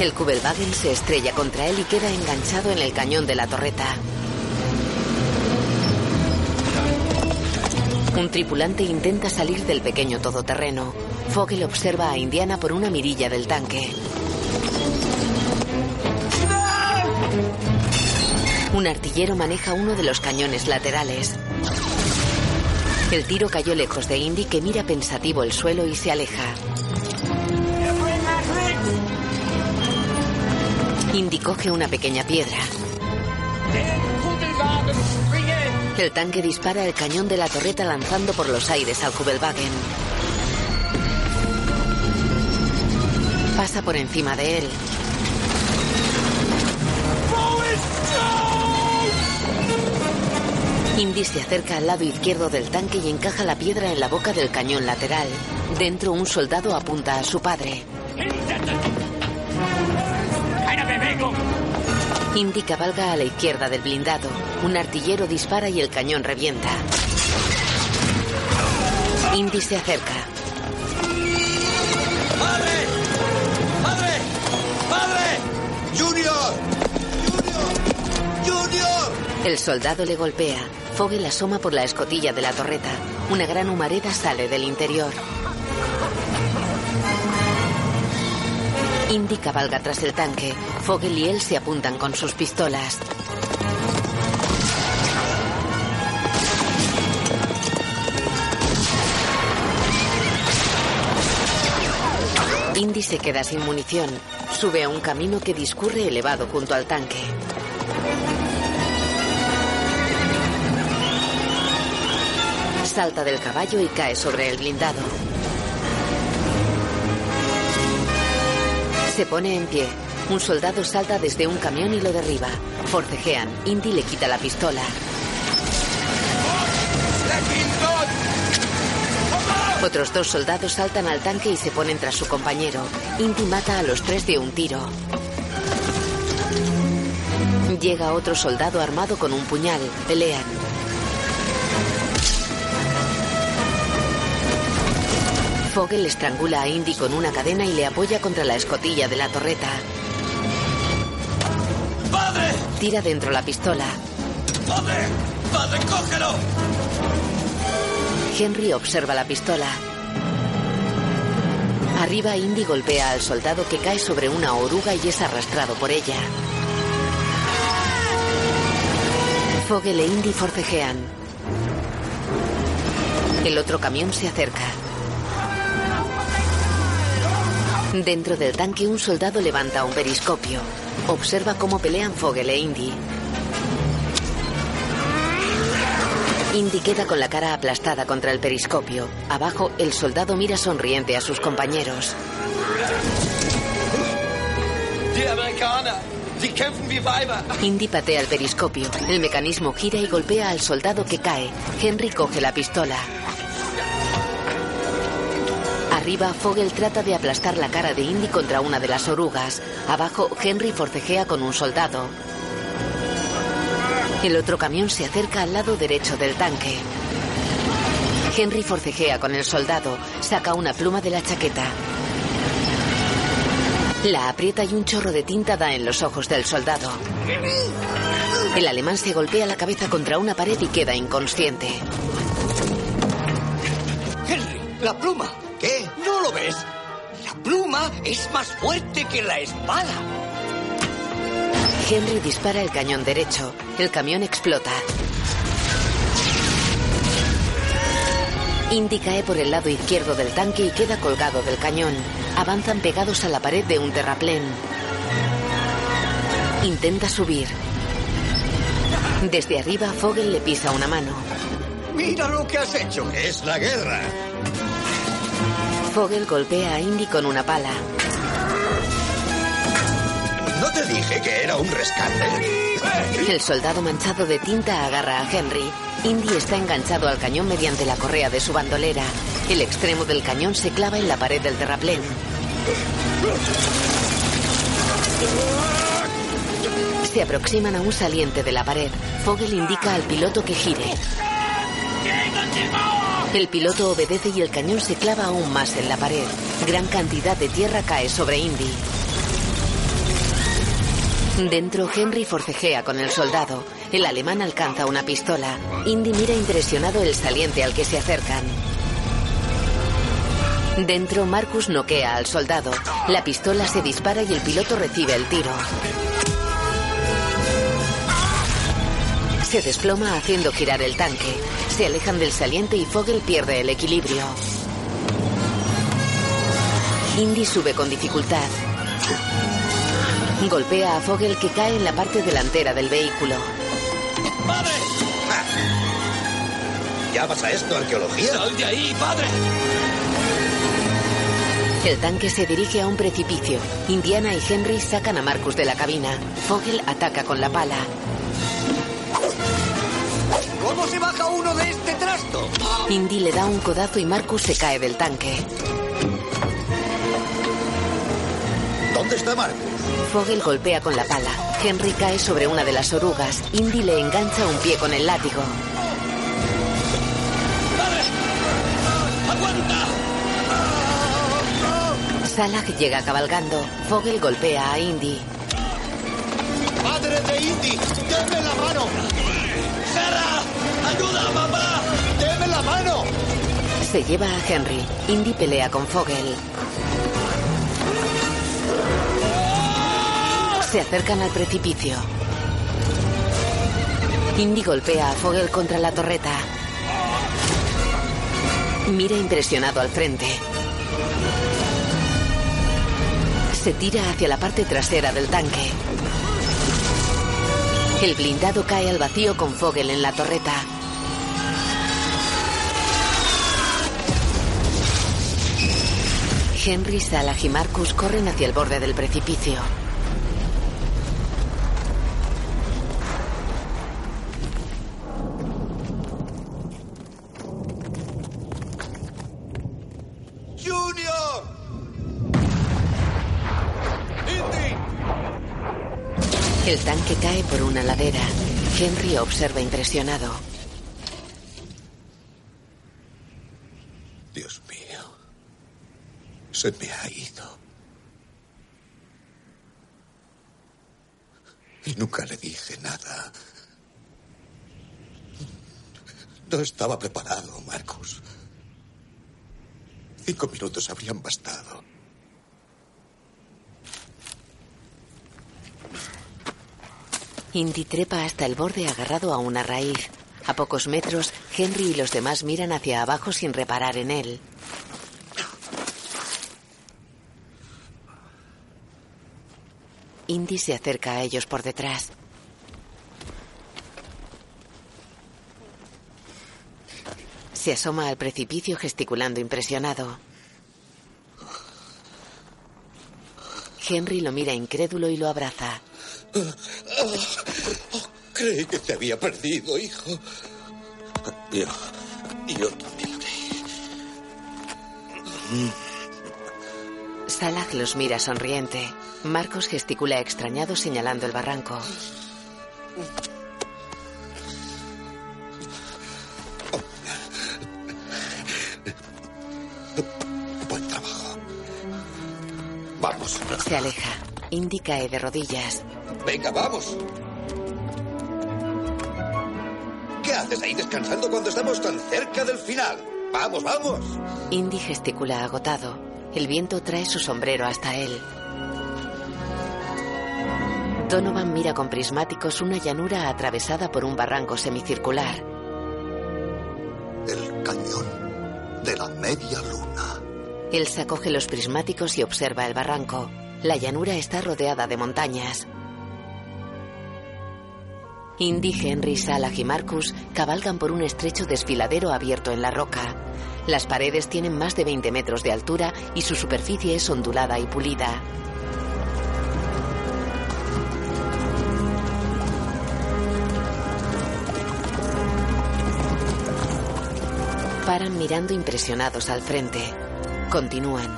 El Kubelwagen se estrella contra él y queda enganchado en el cañón de la torreta. Un tripulante intenta salir del pequeño todoterreno. Fogel observa a Indiana por una mirilla del tanque. Un artillero maneja uno de los cañones laterales. El tiro cayó lejos de Indy que mira pensativo el suelo y se aleja. Indy coge una pequeña piedra. El tanque dispara el cañón de la torreta lanzando por los aires al Kubelwagen. Pasa por encima de él. Indy se acerca al lado izquierdo del tanque y encaja la piedra en la boca del cañón lateral. Dentro un soldado apunta a su padre. Indy cabalga a la izquierda del blindado. Un artillero dispara y el cañón revienta. Indy se acerca.
¡Padre! ¡Padre! ¡Padre! ¡Junior! ¡Junior! ¡Junior!
El soldado le golpea. Fogel asoma por la escotilla de la torreta. Una gran humareda sale del interior. Indy cabalga tras el tanque. Fogel y él se apuntan con sus pistolas. Indy se queda sin munición. Sube a un camino que discurre elevado junto al tanque. Salta del caballo y cae sobre el blindado. Se pone en pie. Un soldado salta desde un camión y lo derriba. Forcejean. Indy le quita la pistola. Otros dos soldados saltan al tanque y se ponen tras su compañero. Indy mata a los tres de un tiro. Llega otro soldado armado con un puñal. Pelean. Fogel estrangula a Indy con una cadena y le apoya contra la escotilla de la torreta.
¡Padre!
Tira dentro la pistola.
¡Padre! ¡Padre, cógelo!
Henry observa la pistola. Arriba, Indy golpea al soldado que cae sobre una oruga y es arrastrado por ella. Fogel e Indy forcejean. El otro camión se acerca. Dentro del tanque, un soldado levanta un periscopio. Observa cómo pelean Fogel e Indy. Indy queda con la cara aplastada contra el periscopio. Abajo, el soldado mira sonriente a sus compañeros. Indy patea el periscopio. El mecanismo gira y golpea al soldado que cae. Henry coge la pistola. Arriba, Fogel trata de aplastar la cara de Indy contra una de las orugas. Abajo, Henry forcejea con un soldado. El otro camión se acerca al lado derecho del tanque. Henry forcejea con el soldado. Saca una pluma de la chaqueta. La aprieta y un chorro de tinta da en los ojos del soldado. El alemán se golpea la cabeza contra una pared y queda inconsciente.
Henry, la pluma. ¿Qué? ¿No lo ves? La pluma es más fuerte que la espada.
Henry dispara el cañón derecho. El camión explota. Indy cae por el lado izquierdo del tanque y queda colgado del cañón. Avanzan pegados a la pared de un terraplén. Intenta subir. Desde arriba, Fogel le pisa una mano.
Mira lo que has hecho.
Es la guerra.
Fogel golpea a Indy con una pala.
¿No te dije que era un rescate?
El soldado manchado de tinta agarra a Henry. Indy está enganchado al cañón mediante la correa de su bandolera. El extremo del cañón se clava en la pared del terraplén. Se aproximan a un saliente de la pared. Fogel indica al piloto que gire. El piloto obedece y el cañón se clava aún más en la pared. Gran cantidad de tierra cae sobre Indy. Dentro, Henry forcejea con el soldado. El alemán alcanza una pistola. Indy mira impresionado el saliente al que se acercan. Dentro, Marcus noquea al soldado. La pistola se dispara y el piloto recibe el tiro. Se desploma haciendo girar el tanque. Se alejan del saliente y Fogel pierde el equilibrio. Indy sube con dificultad. Golpea a Fogel que cae en la parte delantera del vehículo.
¡Padre!
¿Llamas a esto arqueología?
¡Sal de ahí, padre!
El tanque se dirige a un precipicio. Indiana y Henry sacan a Marcus de la cabina. Fogel ataca con la pala. Indy le da un codazo y Marcus se cae del tanque.
¿Dónde está Marcus?
Fogel golpea con la pala. Henry cae sobre una de las orugas. Indy le engancha un pie con el látigo.
¡Aguanta!
Salah llega cabalgando. Fogel golpea a Indy.
¡Padre de Indy! ¡Deme la mano!
¡Sara! ¡Ayuda, papá!
Se lleva a Henry. Indy pelea con Fogel. Se acercan al precipicio. Indy golpea a Fogel contra la torreta. Mira impresionado al frente. Se tira hacia la parte trasera del tanque. El blindado cae al vacío con Fogel en la torreta. Henry, Salah y Marcus corren hacia el borde del precipicio.
¡Junior! ¡Indy!
El tanque cae por una ladera. Henry observa impresionado.
Dios mío. Se me ha ido. Y nunca le dije nada. No estaba preparado, Marcus. Cinco minutos habrían bastado.
Indy trepa hasta el borde agarrado a una raíz. A pocos metros, Henry y los demás miran hacia abajo sin reparar en él. Indy se acerca a ellos por detrás. Se asoma al precipicio gesticulando impresionado. Henry lo mira incrédulo y lo abraza.
Creí que te había perdido, hijo. Yo, yo también lo creí.
Salah los mira sonriente. Marcos gesticula extrañado señalando el barranco.
Buen trabajo. Vamos.
Se aleja. Indy cae de rodillas.
Venga, vamos. ¿Qué haces ahí descansando cuando estamos tan cerca del final? Vamos, vamos.
Indy gesticula agotado. El viento trae su sombrero hasta él. Donovan mira con prismáticos una llanura atravesada por un barranco semicircular.
El cañón de la media luna.
Elsa coge los prismáticos y observa el barranco. La llanura está rodeada de montañas. Indy, Henry, Salah y Marcus cabalgan por un estrecho desfiladero abierto en la roca. Las paredes tienen más de 20 metros de altura y su superficie es ondulada y pulida. Paran mirando impresionados al frente. Continúan.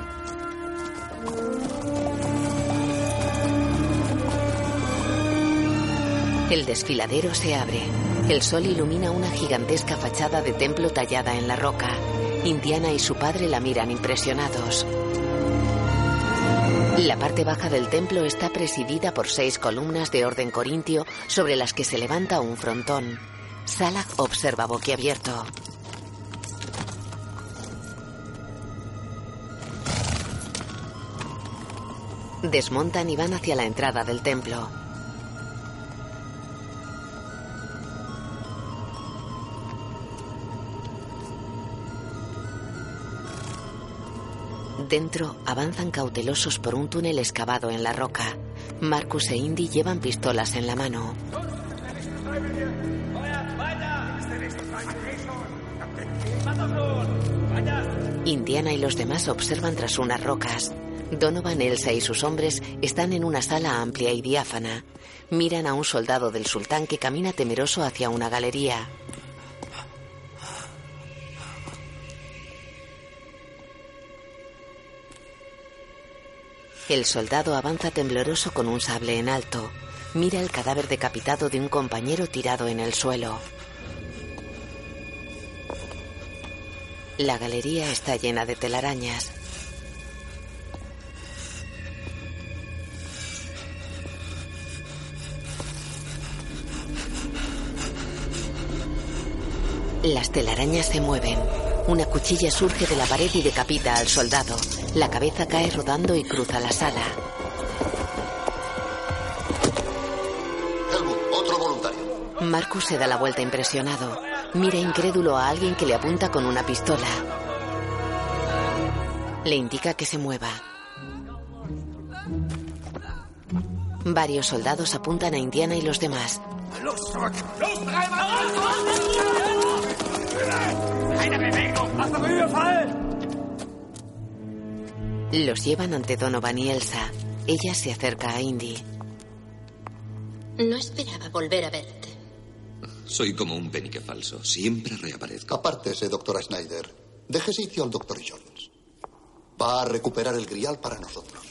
El desfiladero se abre. El sol ilumina una gigantesca fachada de templo tallada en la roca. Indiana y su padre la miran impresionados. La parte baja del templo está presidida por seis columnas de orden corintio sobre las que se levanta un frontón. Salah observa boquiabierto. Desmontan y van hacia la entrada del templo. Dentro avanzan cautelosos por un túnel excavado en la roca. Marcus e Indy llevan pistolas en la mano. Indiana y los demás observan tras unas rocas. Donovan, Elsa y sus hombres están en una sala amplia y diáfana. Miran a un soldado del sultán que camina temeroso hacia una galería. El soldado avanza tembloroso con un sable en alto. Mira el cadáver decapitado de un compañero tirado en el suelo. La galería está llena de telarañas. Las telarañas se mueven. Una cuchilla surge de la pared y decapita al soldado. La cabeza cae rodando y cruza la sala.
Helmut, otro voluntario.
Marcus se da la vuelta impresionado. Mira incrédulo a alguien que le apunta con una pistola. Le indica que se mueva. Varios soldados apuntan a Indiana y los demás. Los llevan ante Donovan y Elsa. Ella se acerca a Indy.
No esperaba volver a verte.
Soy como un penique falso. Siempre reaparezco.
Apártese, doctora Snyder. Deje sitio al doctor Jones. Va a recuperar el grial para nosotros.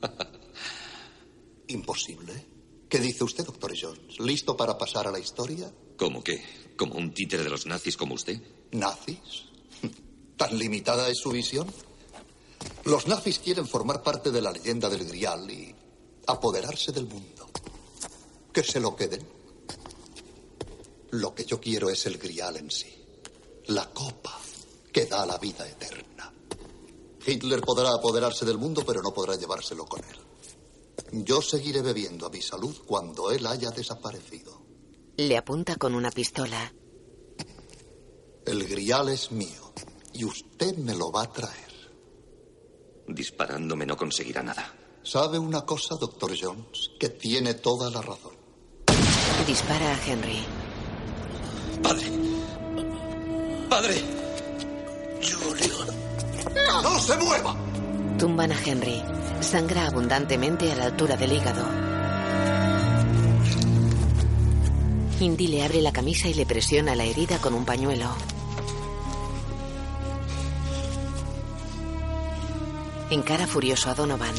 Imposible. ¿Qué dice usted, doctor Jones? ¿Listo para pasar a la historia?
¿Cómo qué? ¿Como un títere de los nazis como usted?
¿Nazis? ¿Tan limitada es su visión? Los nazis quieren formar parte de la leyenda del Grial y apoderarse del mundo. Que se lo queden. Lo que yo quiero es el Grial en sí. La copa que da la vida eterna. Hitler podrá apoderarse del mundo, pero no podrá llevárselo con él. Yo seguiré bebiendo a mi salud cuando él haya desaparecido.
Le apunta con una pistola.
El grial es mío y usted me lo va a traer.
Disparándome no conseguirá nada.
¿Sabe una cosa, doctor Jones? Que tiene toda la razón.
Dispara a Henry.
Padre. Padre. Julian.
¡No! ¡No se mueva!
Tumban a Henry. Sangra abundantemente a la altura del hígado. Indy le abre la camisa y le presiona la herida con un pañuelo. Encara furioso a Donovan.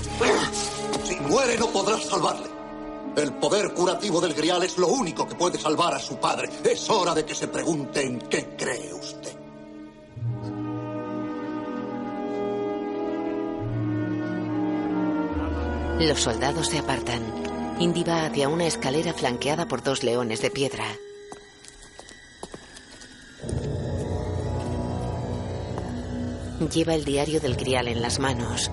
Si muere no podrás salvarle. El poder curativo del grial es lo único que puede salvar a su padre. Es hora de que se pregunte en qué cree usted.
Los soldados se apartan. Indy va hacia una escalera flanqueada por dos leones de piedra. Lleva el diario del grial en las manos.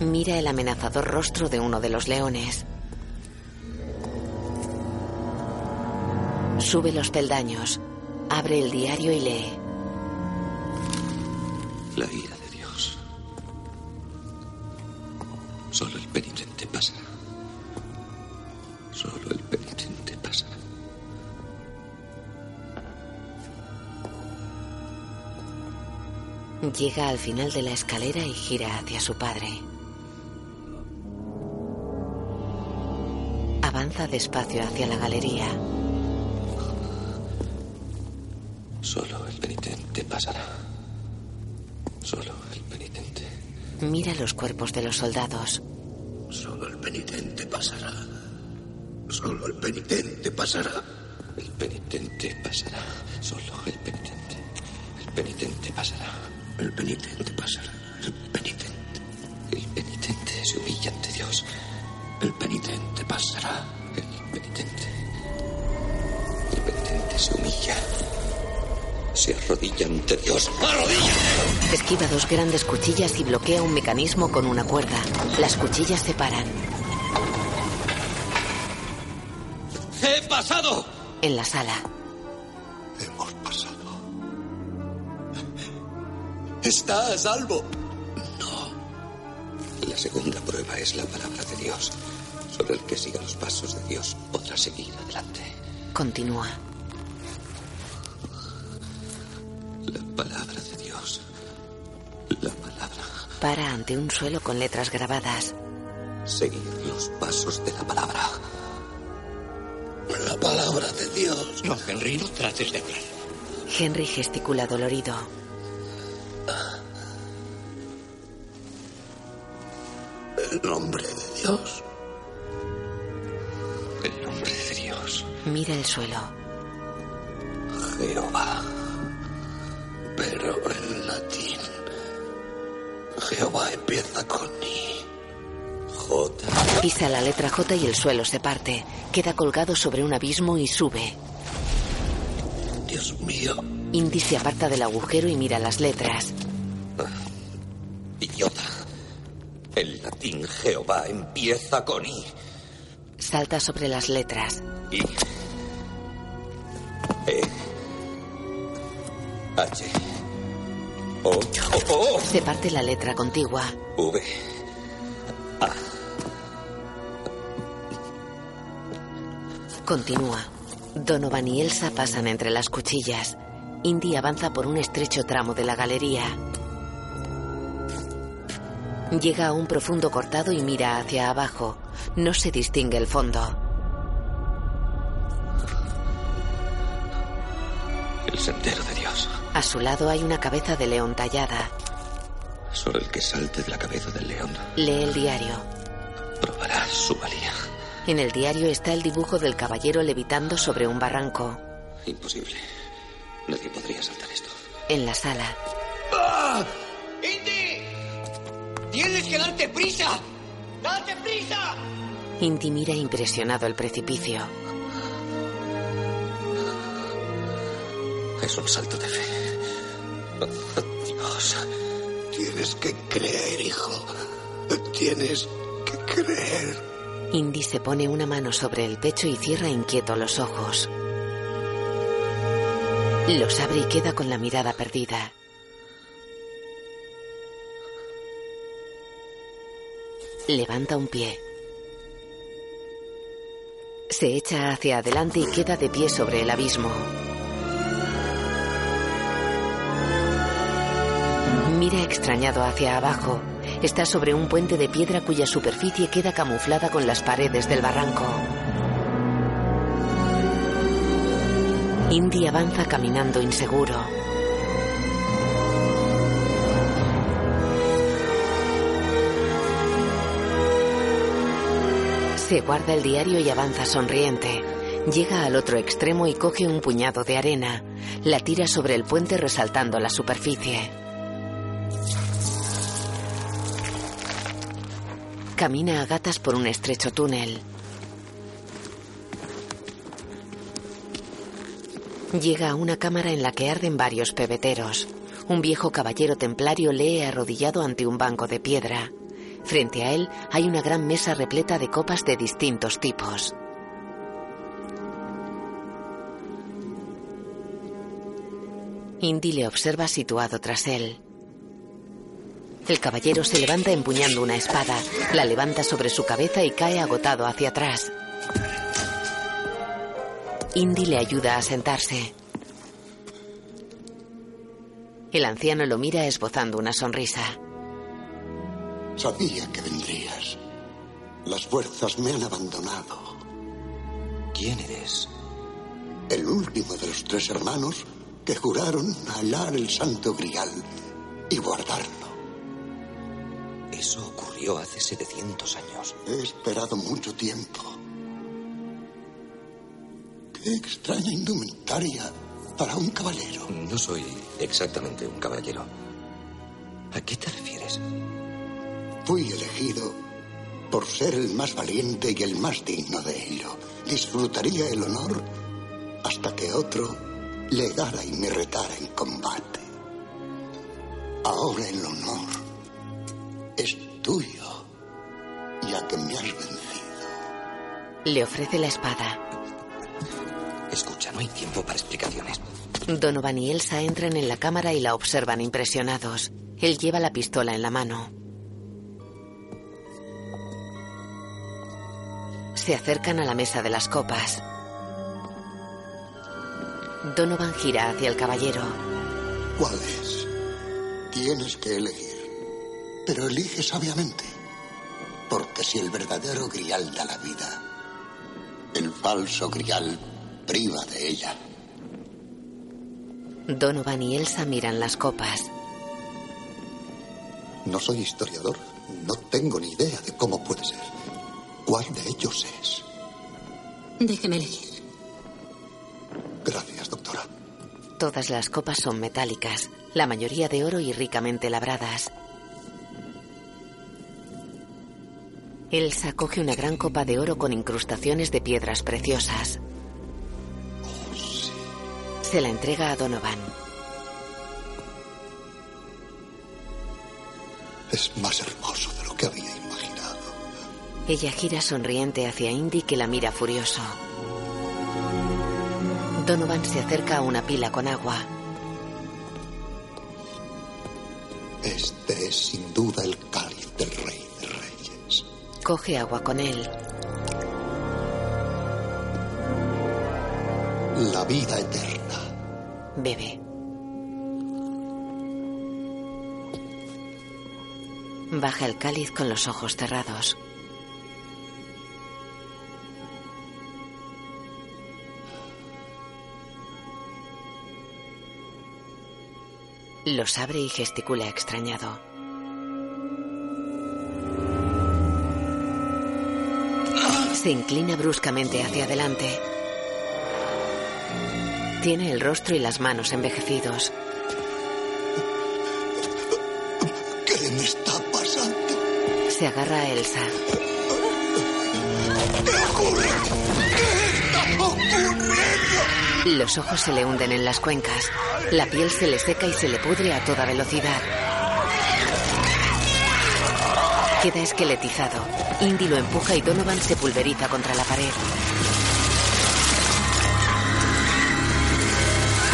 Mira el amenazador rostro de uno de los leones. Sube los peldaños. Abre el diario y lee.
La ira
Llega al final de la escalera y gira hacia su padre. Avanza despacio hacia la galería.
Solo el penitente pasará. Solo el penitente.
Mira los cuerpos de los soldados.
Solo el penitente pasará. Solo el penitente pasará.
El penitente pasará. Solo el penitente. El penitente pasará.
El penitente pasará. El penitente.
El penitente se humilla ante Dios.
El penitente pasará.
El penitente. El penitente se humilla. Se arrodilla ante Dios. ¡Arrodilla!
Esquiva dos grandes cuchillas y bloquea un mecanismo con una cuerda. Las cuchillas se paran.
¡He pasado!
En la sala.
Está a salvo. La segunda prueba es la palabra de Dios. Solo el que siga los pasos de Dios podrá seguir adelante.
Continúa.
La palabra de Dios. La palabra.
Para ante un suelo con letras grabadas.
Seguir los pasos de la palabra.
La palabra de Dios.
No, Henry, no trates de hablar.
Henry gesticula dolorido.
El nombre de Dios.
El nombre de Dios.
Mira el suelo.
Jehová. Pero en latín. Jehová empieza con I.
J.
Pisa la letra J y el suelo se parte. Queda colgado sobre un abismo y sube.
Dios mío.
Indy se aparta del agujero y mira las letras.
Idiota. El latín Jehová empieza con I.
Salta sobre las letras.
I. E. H. O. O. O.
Se parte la letra contigua.
V. A.
Continúa. Donovan y Elsa pasan entre las cuchillas. Indy avanza por un estrecho tramo de la galería. Llega a un profundo cortado y mira hacia abajo. No se distingue el fondo.
El sendero de Dios.
A su lado hay una cabeza de león tallada.
Solo el que salte de la cabeza del león
Lee el diario.
probará su valía.
En el diario está el dibujo del caballero levitando sobre un barranco.
Imposible. Nadie podría saltar esto.
En la sala,
¡Ah! ¡Indy! ¡Tienes que darte prisa! ¡Date prisa!
Indy mira impresionado el precipicio.
Es un salto de fe. Oh, Dios.
Tienes que creer, hijo. Tienes que creer.
Indy se pone una mano sobre el pecho y cierra inquieto los ojos. Los abre y queda con la mirada perdida. Levanta un pie. Se echa hacia adelante y queda de pie sobre el abismo. Mira extrañado hacia abajo. Está sobre un puente de piedra cuya superficie queda camuflada con las paredes del barranco. Indy avanza caminando inseguro. Se guarda el diario y avanza sonriente. Llega al otro extremo y coge un puñado de arena. La tira sobre el puente resaltando la superficie. Camina a gatas por un estrecho túnel. Llega a una cámara en la que arden varios pebeteros. Un viejo caballero templario lee arrodillado ante un banco de piedra. Frente a él hay una gran mesa repleta de copas de distintos tipos. Indy le observa situado tras él. El caballero se levanta empuñando una espada, la levanta sobre su cabeza y cae agotado hacia atrás. Indy le ayuda a sentarse. El anciano lo mira esbozando una sonrisa.
Sabía que vendrías. Las fuerzas me han abandonado.
¿Quién eres?
El último de los tres hermanos que juraron hallar el santo grial y guardarlo.
Eso ocurrió hace 700 años.
He esperado mucho tiempo. Qué extraña indumentaria para un caballero.
No soy exactamente un caballero. ¿A qué te refieres?
Fui elegido por ser el más valiente y el más digno de ello. Disfrutaría el honor hasta que otro legara y me retara en combate. Ahora el honor es tuyo, ya que me has vencido.
Le ofrece la espada.
Escucha, no hay tiempo para explicaciones.
Donovan y Elsa entran en la cámara y la observan impresionados. Él lleva la pistola en la mano. Se acercan a la mesa de las copas. Donovan gira hacia el caballero.
¿Cuál es? Tienes que elegir. Pero elige sabiamente. Porque si el verdadero grial da la vida, el falso grial priva de ella.
Donovan y Elsa miran las copas.
No soy historiador. No tengo ni idea de cómo puede ser. ¿Cuál de ellos es?
Déjeme elegir.
Gracias, doctora.
Todas las copas son metálicas, la mayoría de oro y ricamente labradas. Elsa coge una gran copa de oro con incrustaciones de piedras preciosas. Se la entrega a Donovan.
Es más hermoso de lo que había imaginado.
Ella gira sonriente hacia Indy que la mira furioso. Donovan se acerca a una pila con agua.
Este es sin duda el cáliz del rey de reyes.
Coge agua con él.
La vida eterna.
Bebe. Baja el cáliz con los ojos cerrados. Los abre y gesticula extrañado. Se inclina bruscamente hacia adelante. Tiene el rostro y las manos envejecidos.
¿Qué me está pasando?
Se agarra a Elsa.
¿Qué ocurre? ¿Qué está ocurriendo?
Los ojos se le hunden en las cuencas. La piel se le seca y se le pudre a toda velocidad. Queda esqueletizado. Indy lo empuja y Donovan se pulveriza contra la pared.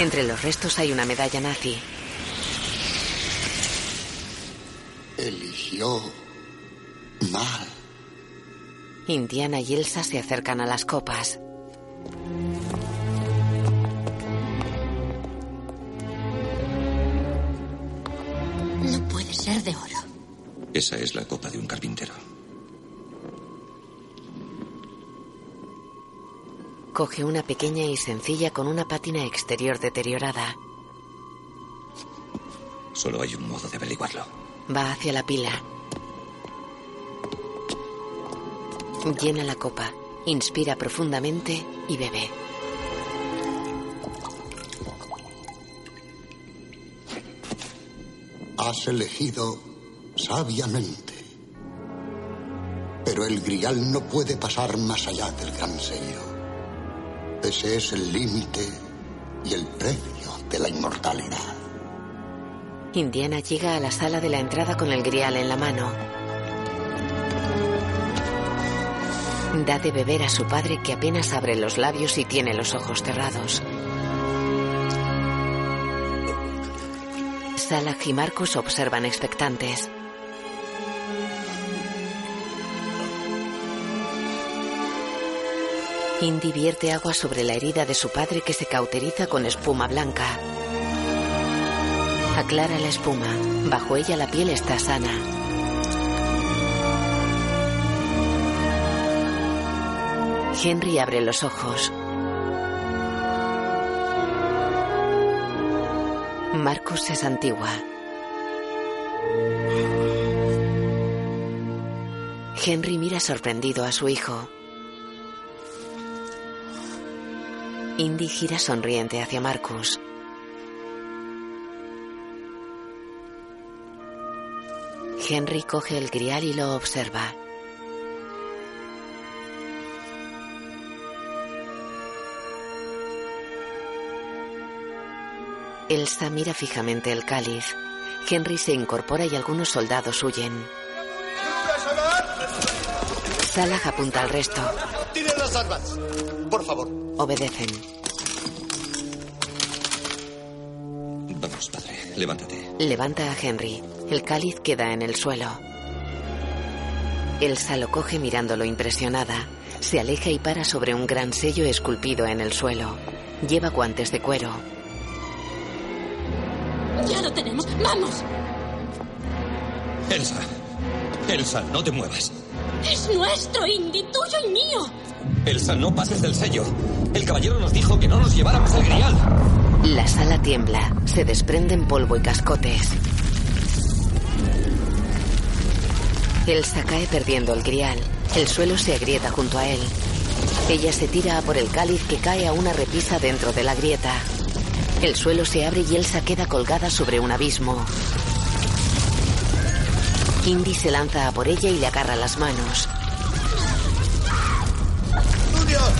Entre los restos hay una medalla nazi.
Eligió mal.
Indiana y Elsa se acercan a las copas.
No puede ser de oro.
Esa es la copa de un carpintero.
Coge una pequeña y sencilla con una pátina exterior deteriorada.
Solo hay un modo de averiguarlo.
Va hacia la pila. Llena la copa, inspira profundamente y bebe.
Has elegido sabiamente. Pero el grial no puede pasar más allá del gran sello. Ese es el límite y el precio de la inmortalidad.
Indiana llega a la sala de la entrada con el grial en la mano. Da de beber a su padre que apenas abre los labios y tiene los ojos cerrados. Salah y Marcus observan expectantes. Indy vierte agua sobre la herida de su padre que se cauteriza con espuma blanca. Aclara la espuma. Bajo ella la piel está sana. Henry abre los ojos. Marcus se santigua. Henry mira sorprendido a su hijo. Indy gira sonriente hacia Marcus. Henry coge el grial y lo observa. Elsa mira fijamente el cáliz. Henry se incorpora y algunos soldados huyen. Salah apunta al resto.
¡Tiren las armas! Por favor.
Obedecen.
Vamos, padre, levántate.
Levanta a Henry. El cáliz queda en el suelo. Elsa lo coge mirándolo impresionada. Se aleja y para sobre un gran sello esculpido en el suelo. Lleva guantes de cuero.
Ya lo tenemos. ¡Vamos!
Elsa. Elsa, no te muevas.
Es nuestro, Indy, tuyo y mío.
Elsa, no pases del sello. El caballero nos dijo que no nos lleváramos el grial.
La sala tiembla. Se desprenden polvo y cascotes. Elsa cae perdiendo el grial. El suelo se agrieta junto a él. Ella se tira a por el cáliz que cae a una repisa dentro de la grieta. El suelo se abre y Elsa queda colgada sobre un abismo. Indy se lanza a por ella y le agarra las manos.
¡Junior!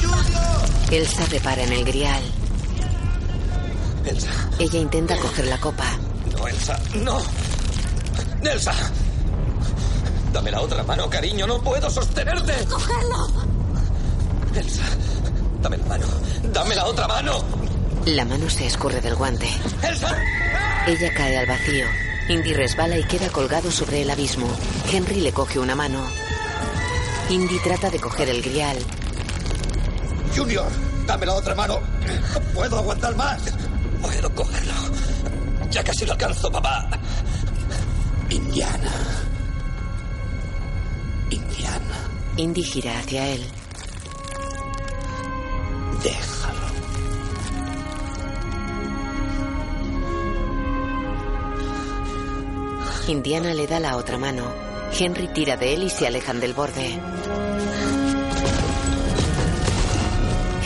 ¡Junior!
Elsa repara en el grial.
Elsa.
Ella intenta coger la copa.
No, Elsa, no. Elsa. Dame la otra mano, cariño. No puedo sostenerte.
¡Cogerlo!
Elsa, dame la mano. Dame la otra mano.
La mano se escurre del guante.
¡Elsa!
Ella cae al vacío. Indy resbala y queda colgado sobre el abismo. Henry le coge una mano. Indy trata de coger el grial.
Junior, dame la otra mano. No puedo aguantar más.
Puedo cogerlo. Ya casi lo alcanzo, papá.
Indiana. Indiana.
Indy gira hacia él.
Déjalo.
Indiana le da la otra mano. Henry tira de él y se alejan del borde.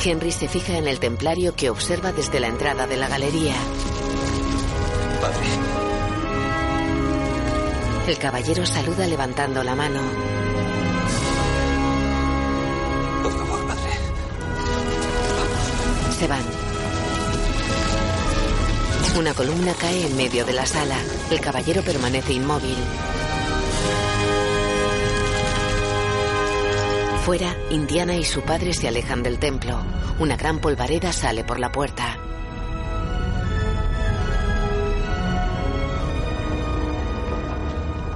Henry se fija en el templario que observa desde la entrada de la galería.
Padre.
El caballero saluda levantando la mano.
Por favor, padre.
Se van. Una columna cae en medio de la sala. El caballero permanece inmóvil. Fuera, Indiana y su padre se alejan del templo. Una gran polvareda sale por la puerta.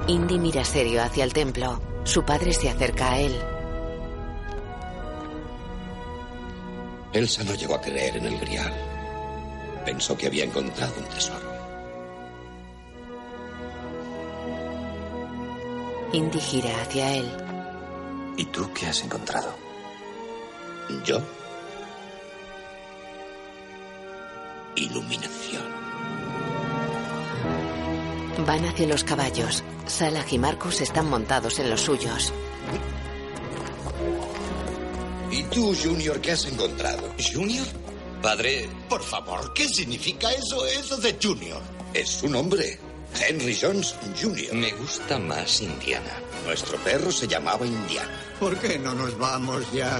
Indy mira serio hacia el templo. Su padre se acerca a él.
Elsa no llegó a creer en el grial. Pensó que había encontrado un tesoro.
Indy gira hacia él.
¿Y tú qué has encontrado?
¿Yo? Iluminación.
Van hacia los caballos. Salah y Marcus están montados en los suyos.
¿Y tú, Junior, qué has encontrado?
¿Junior?
Padre,
Por favor, ¿qué significa eso, eso de Junior?
Es su nombre. Henry Jones Jr.
me gusta más Indiana.
Nuestro perro se llamaba Indiana.
¿Por qué no nos vamos ya?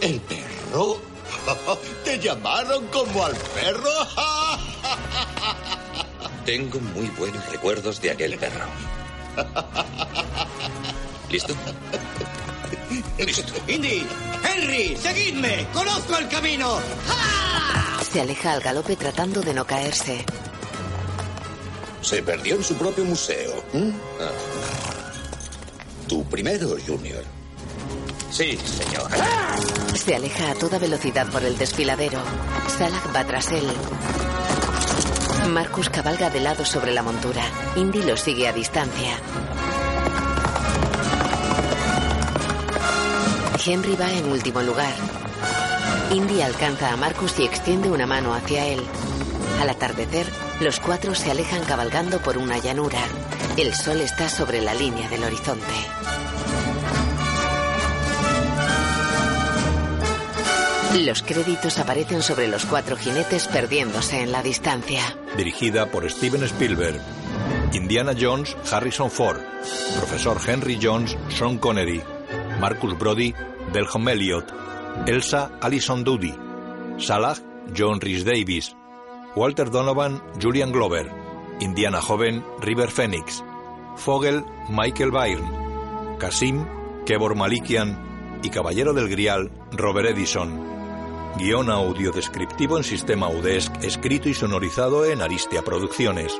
¿El perro? ¿Te llamaron como al perro?
Tengo muy buenos recuerdos de aquel perro. ¿Listo?
Listo. Indy, Henry, seguidme. Conozco el camino.
Se aleja al galope tratando de no caerse.
Se perdió en su propio museo. ¿Mm? Ah. Tú primero, Junior.
Sí, señor.
Se aleja a toda velocidad por el desfiladero. Salah va tras él. Marcus cabalga de lado sobre la montura. Indy lo sigue a distancia. Henry va en último lugar. Indy alcanza a Marcus y extiende una mano hacia él. Al atardecer, los cuatro se alejan cabalgando por una llanura. El sol está sobre la línea del horizonte. Los créditos aparecen sobre los cuatro jinetes perdiéndose en la distancia.
Dirigida por Steven Spielberg. Indiana Jones, Harrison Ford. Profesor Henry Jones, Sean Connery. Marcus Brody, Belham Elliott. Elsa, Alison Doody. Salah, John Rhys Davis. Walter Donovan, Julian Glover. Indiana Joven, River Phoenix. Fogel, Michael Byrne. Kasim, Kevor Malikian. Y Caballero del Grial, Robert Edison. Guión audio descriptivo en sistema UDESC, escrito y sonorizado en Aristia Producciones.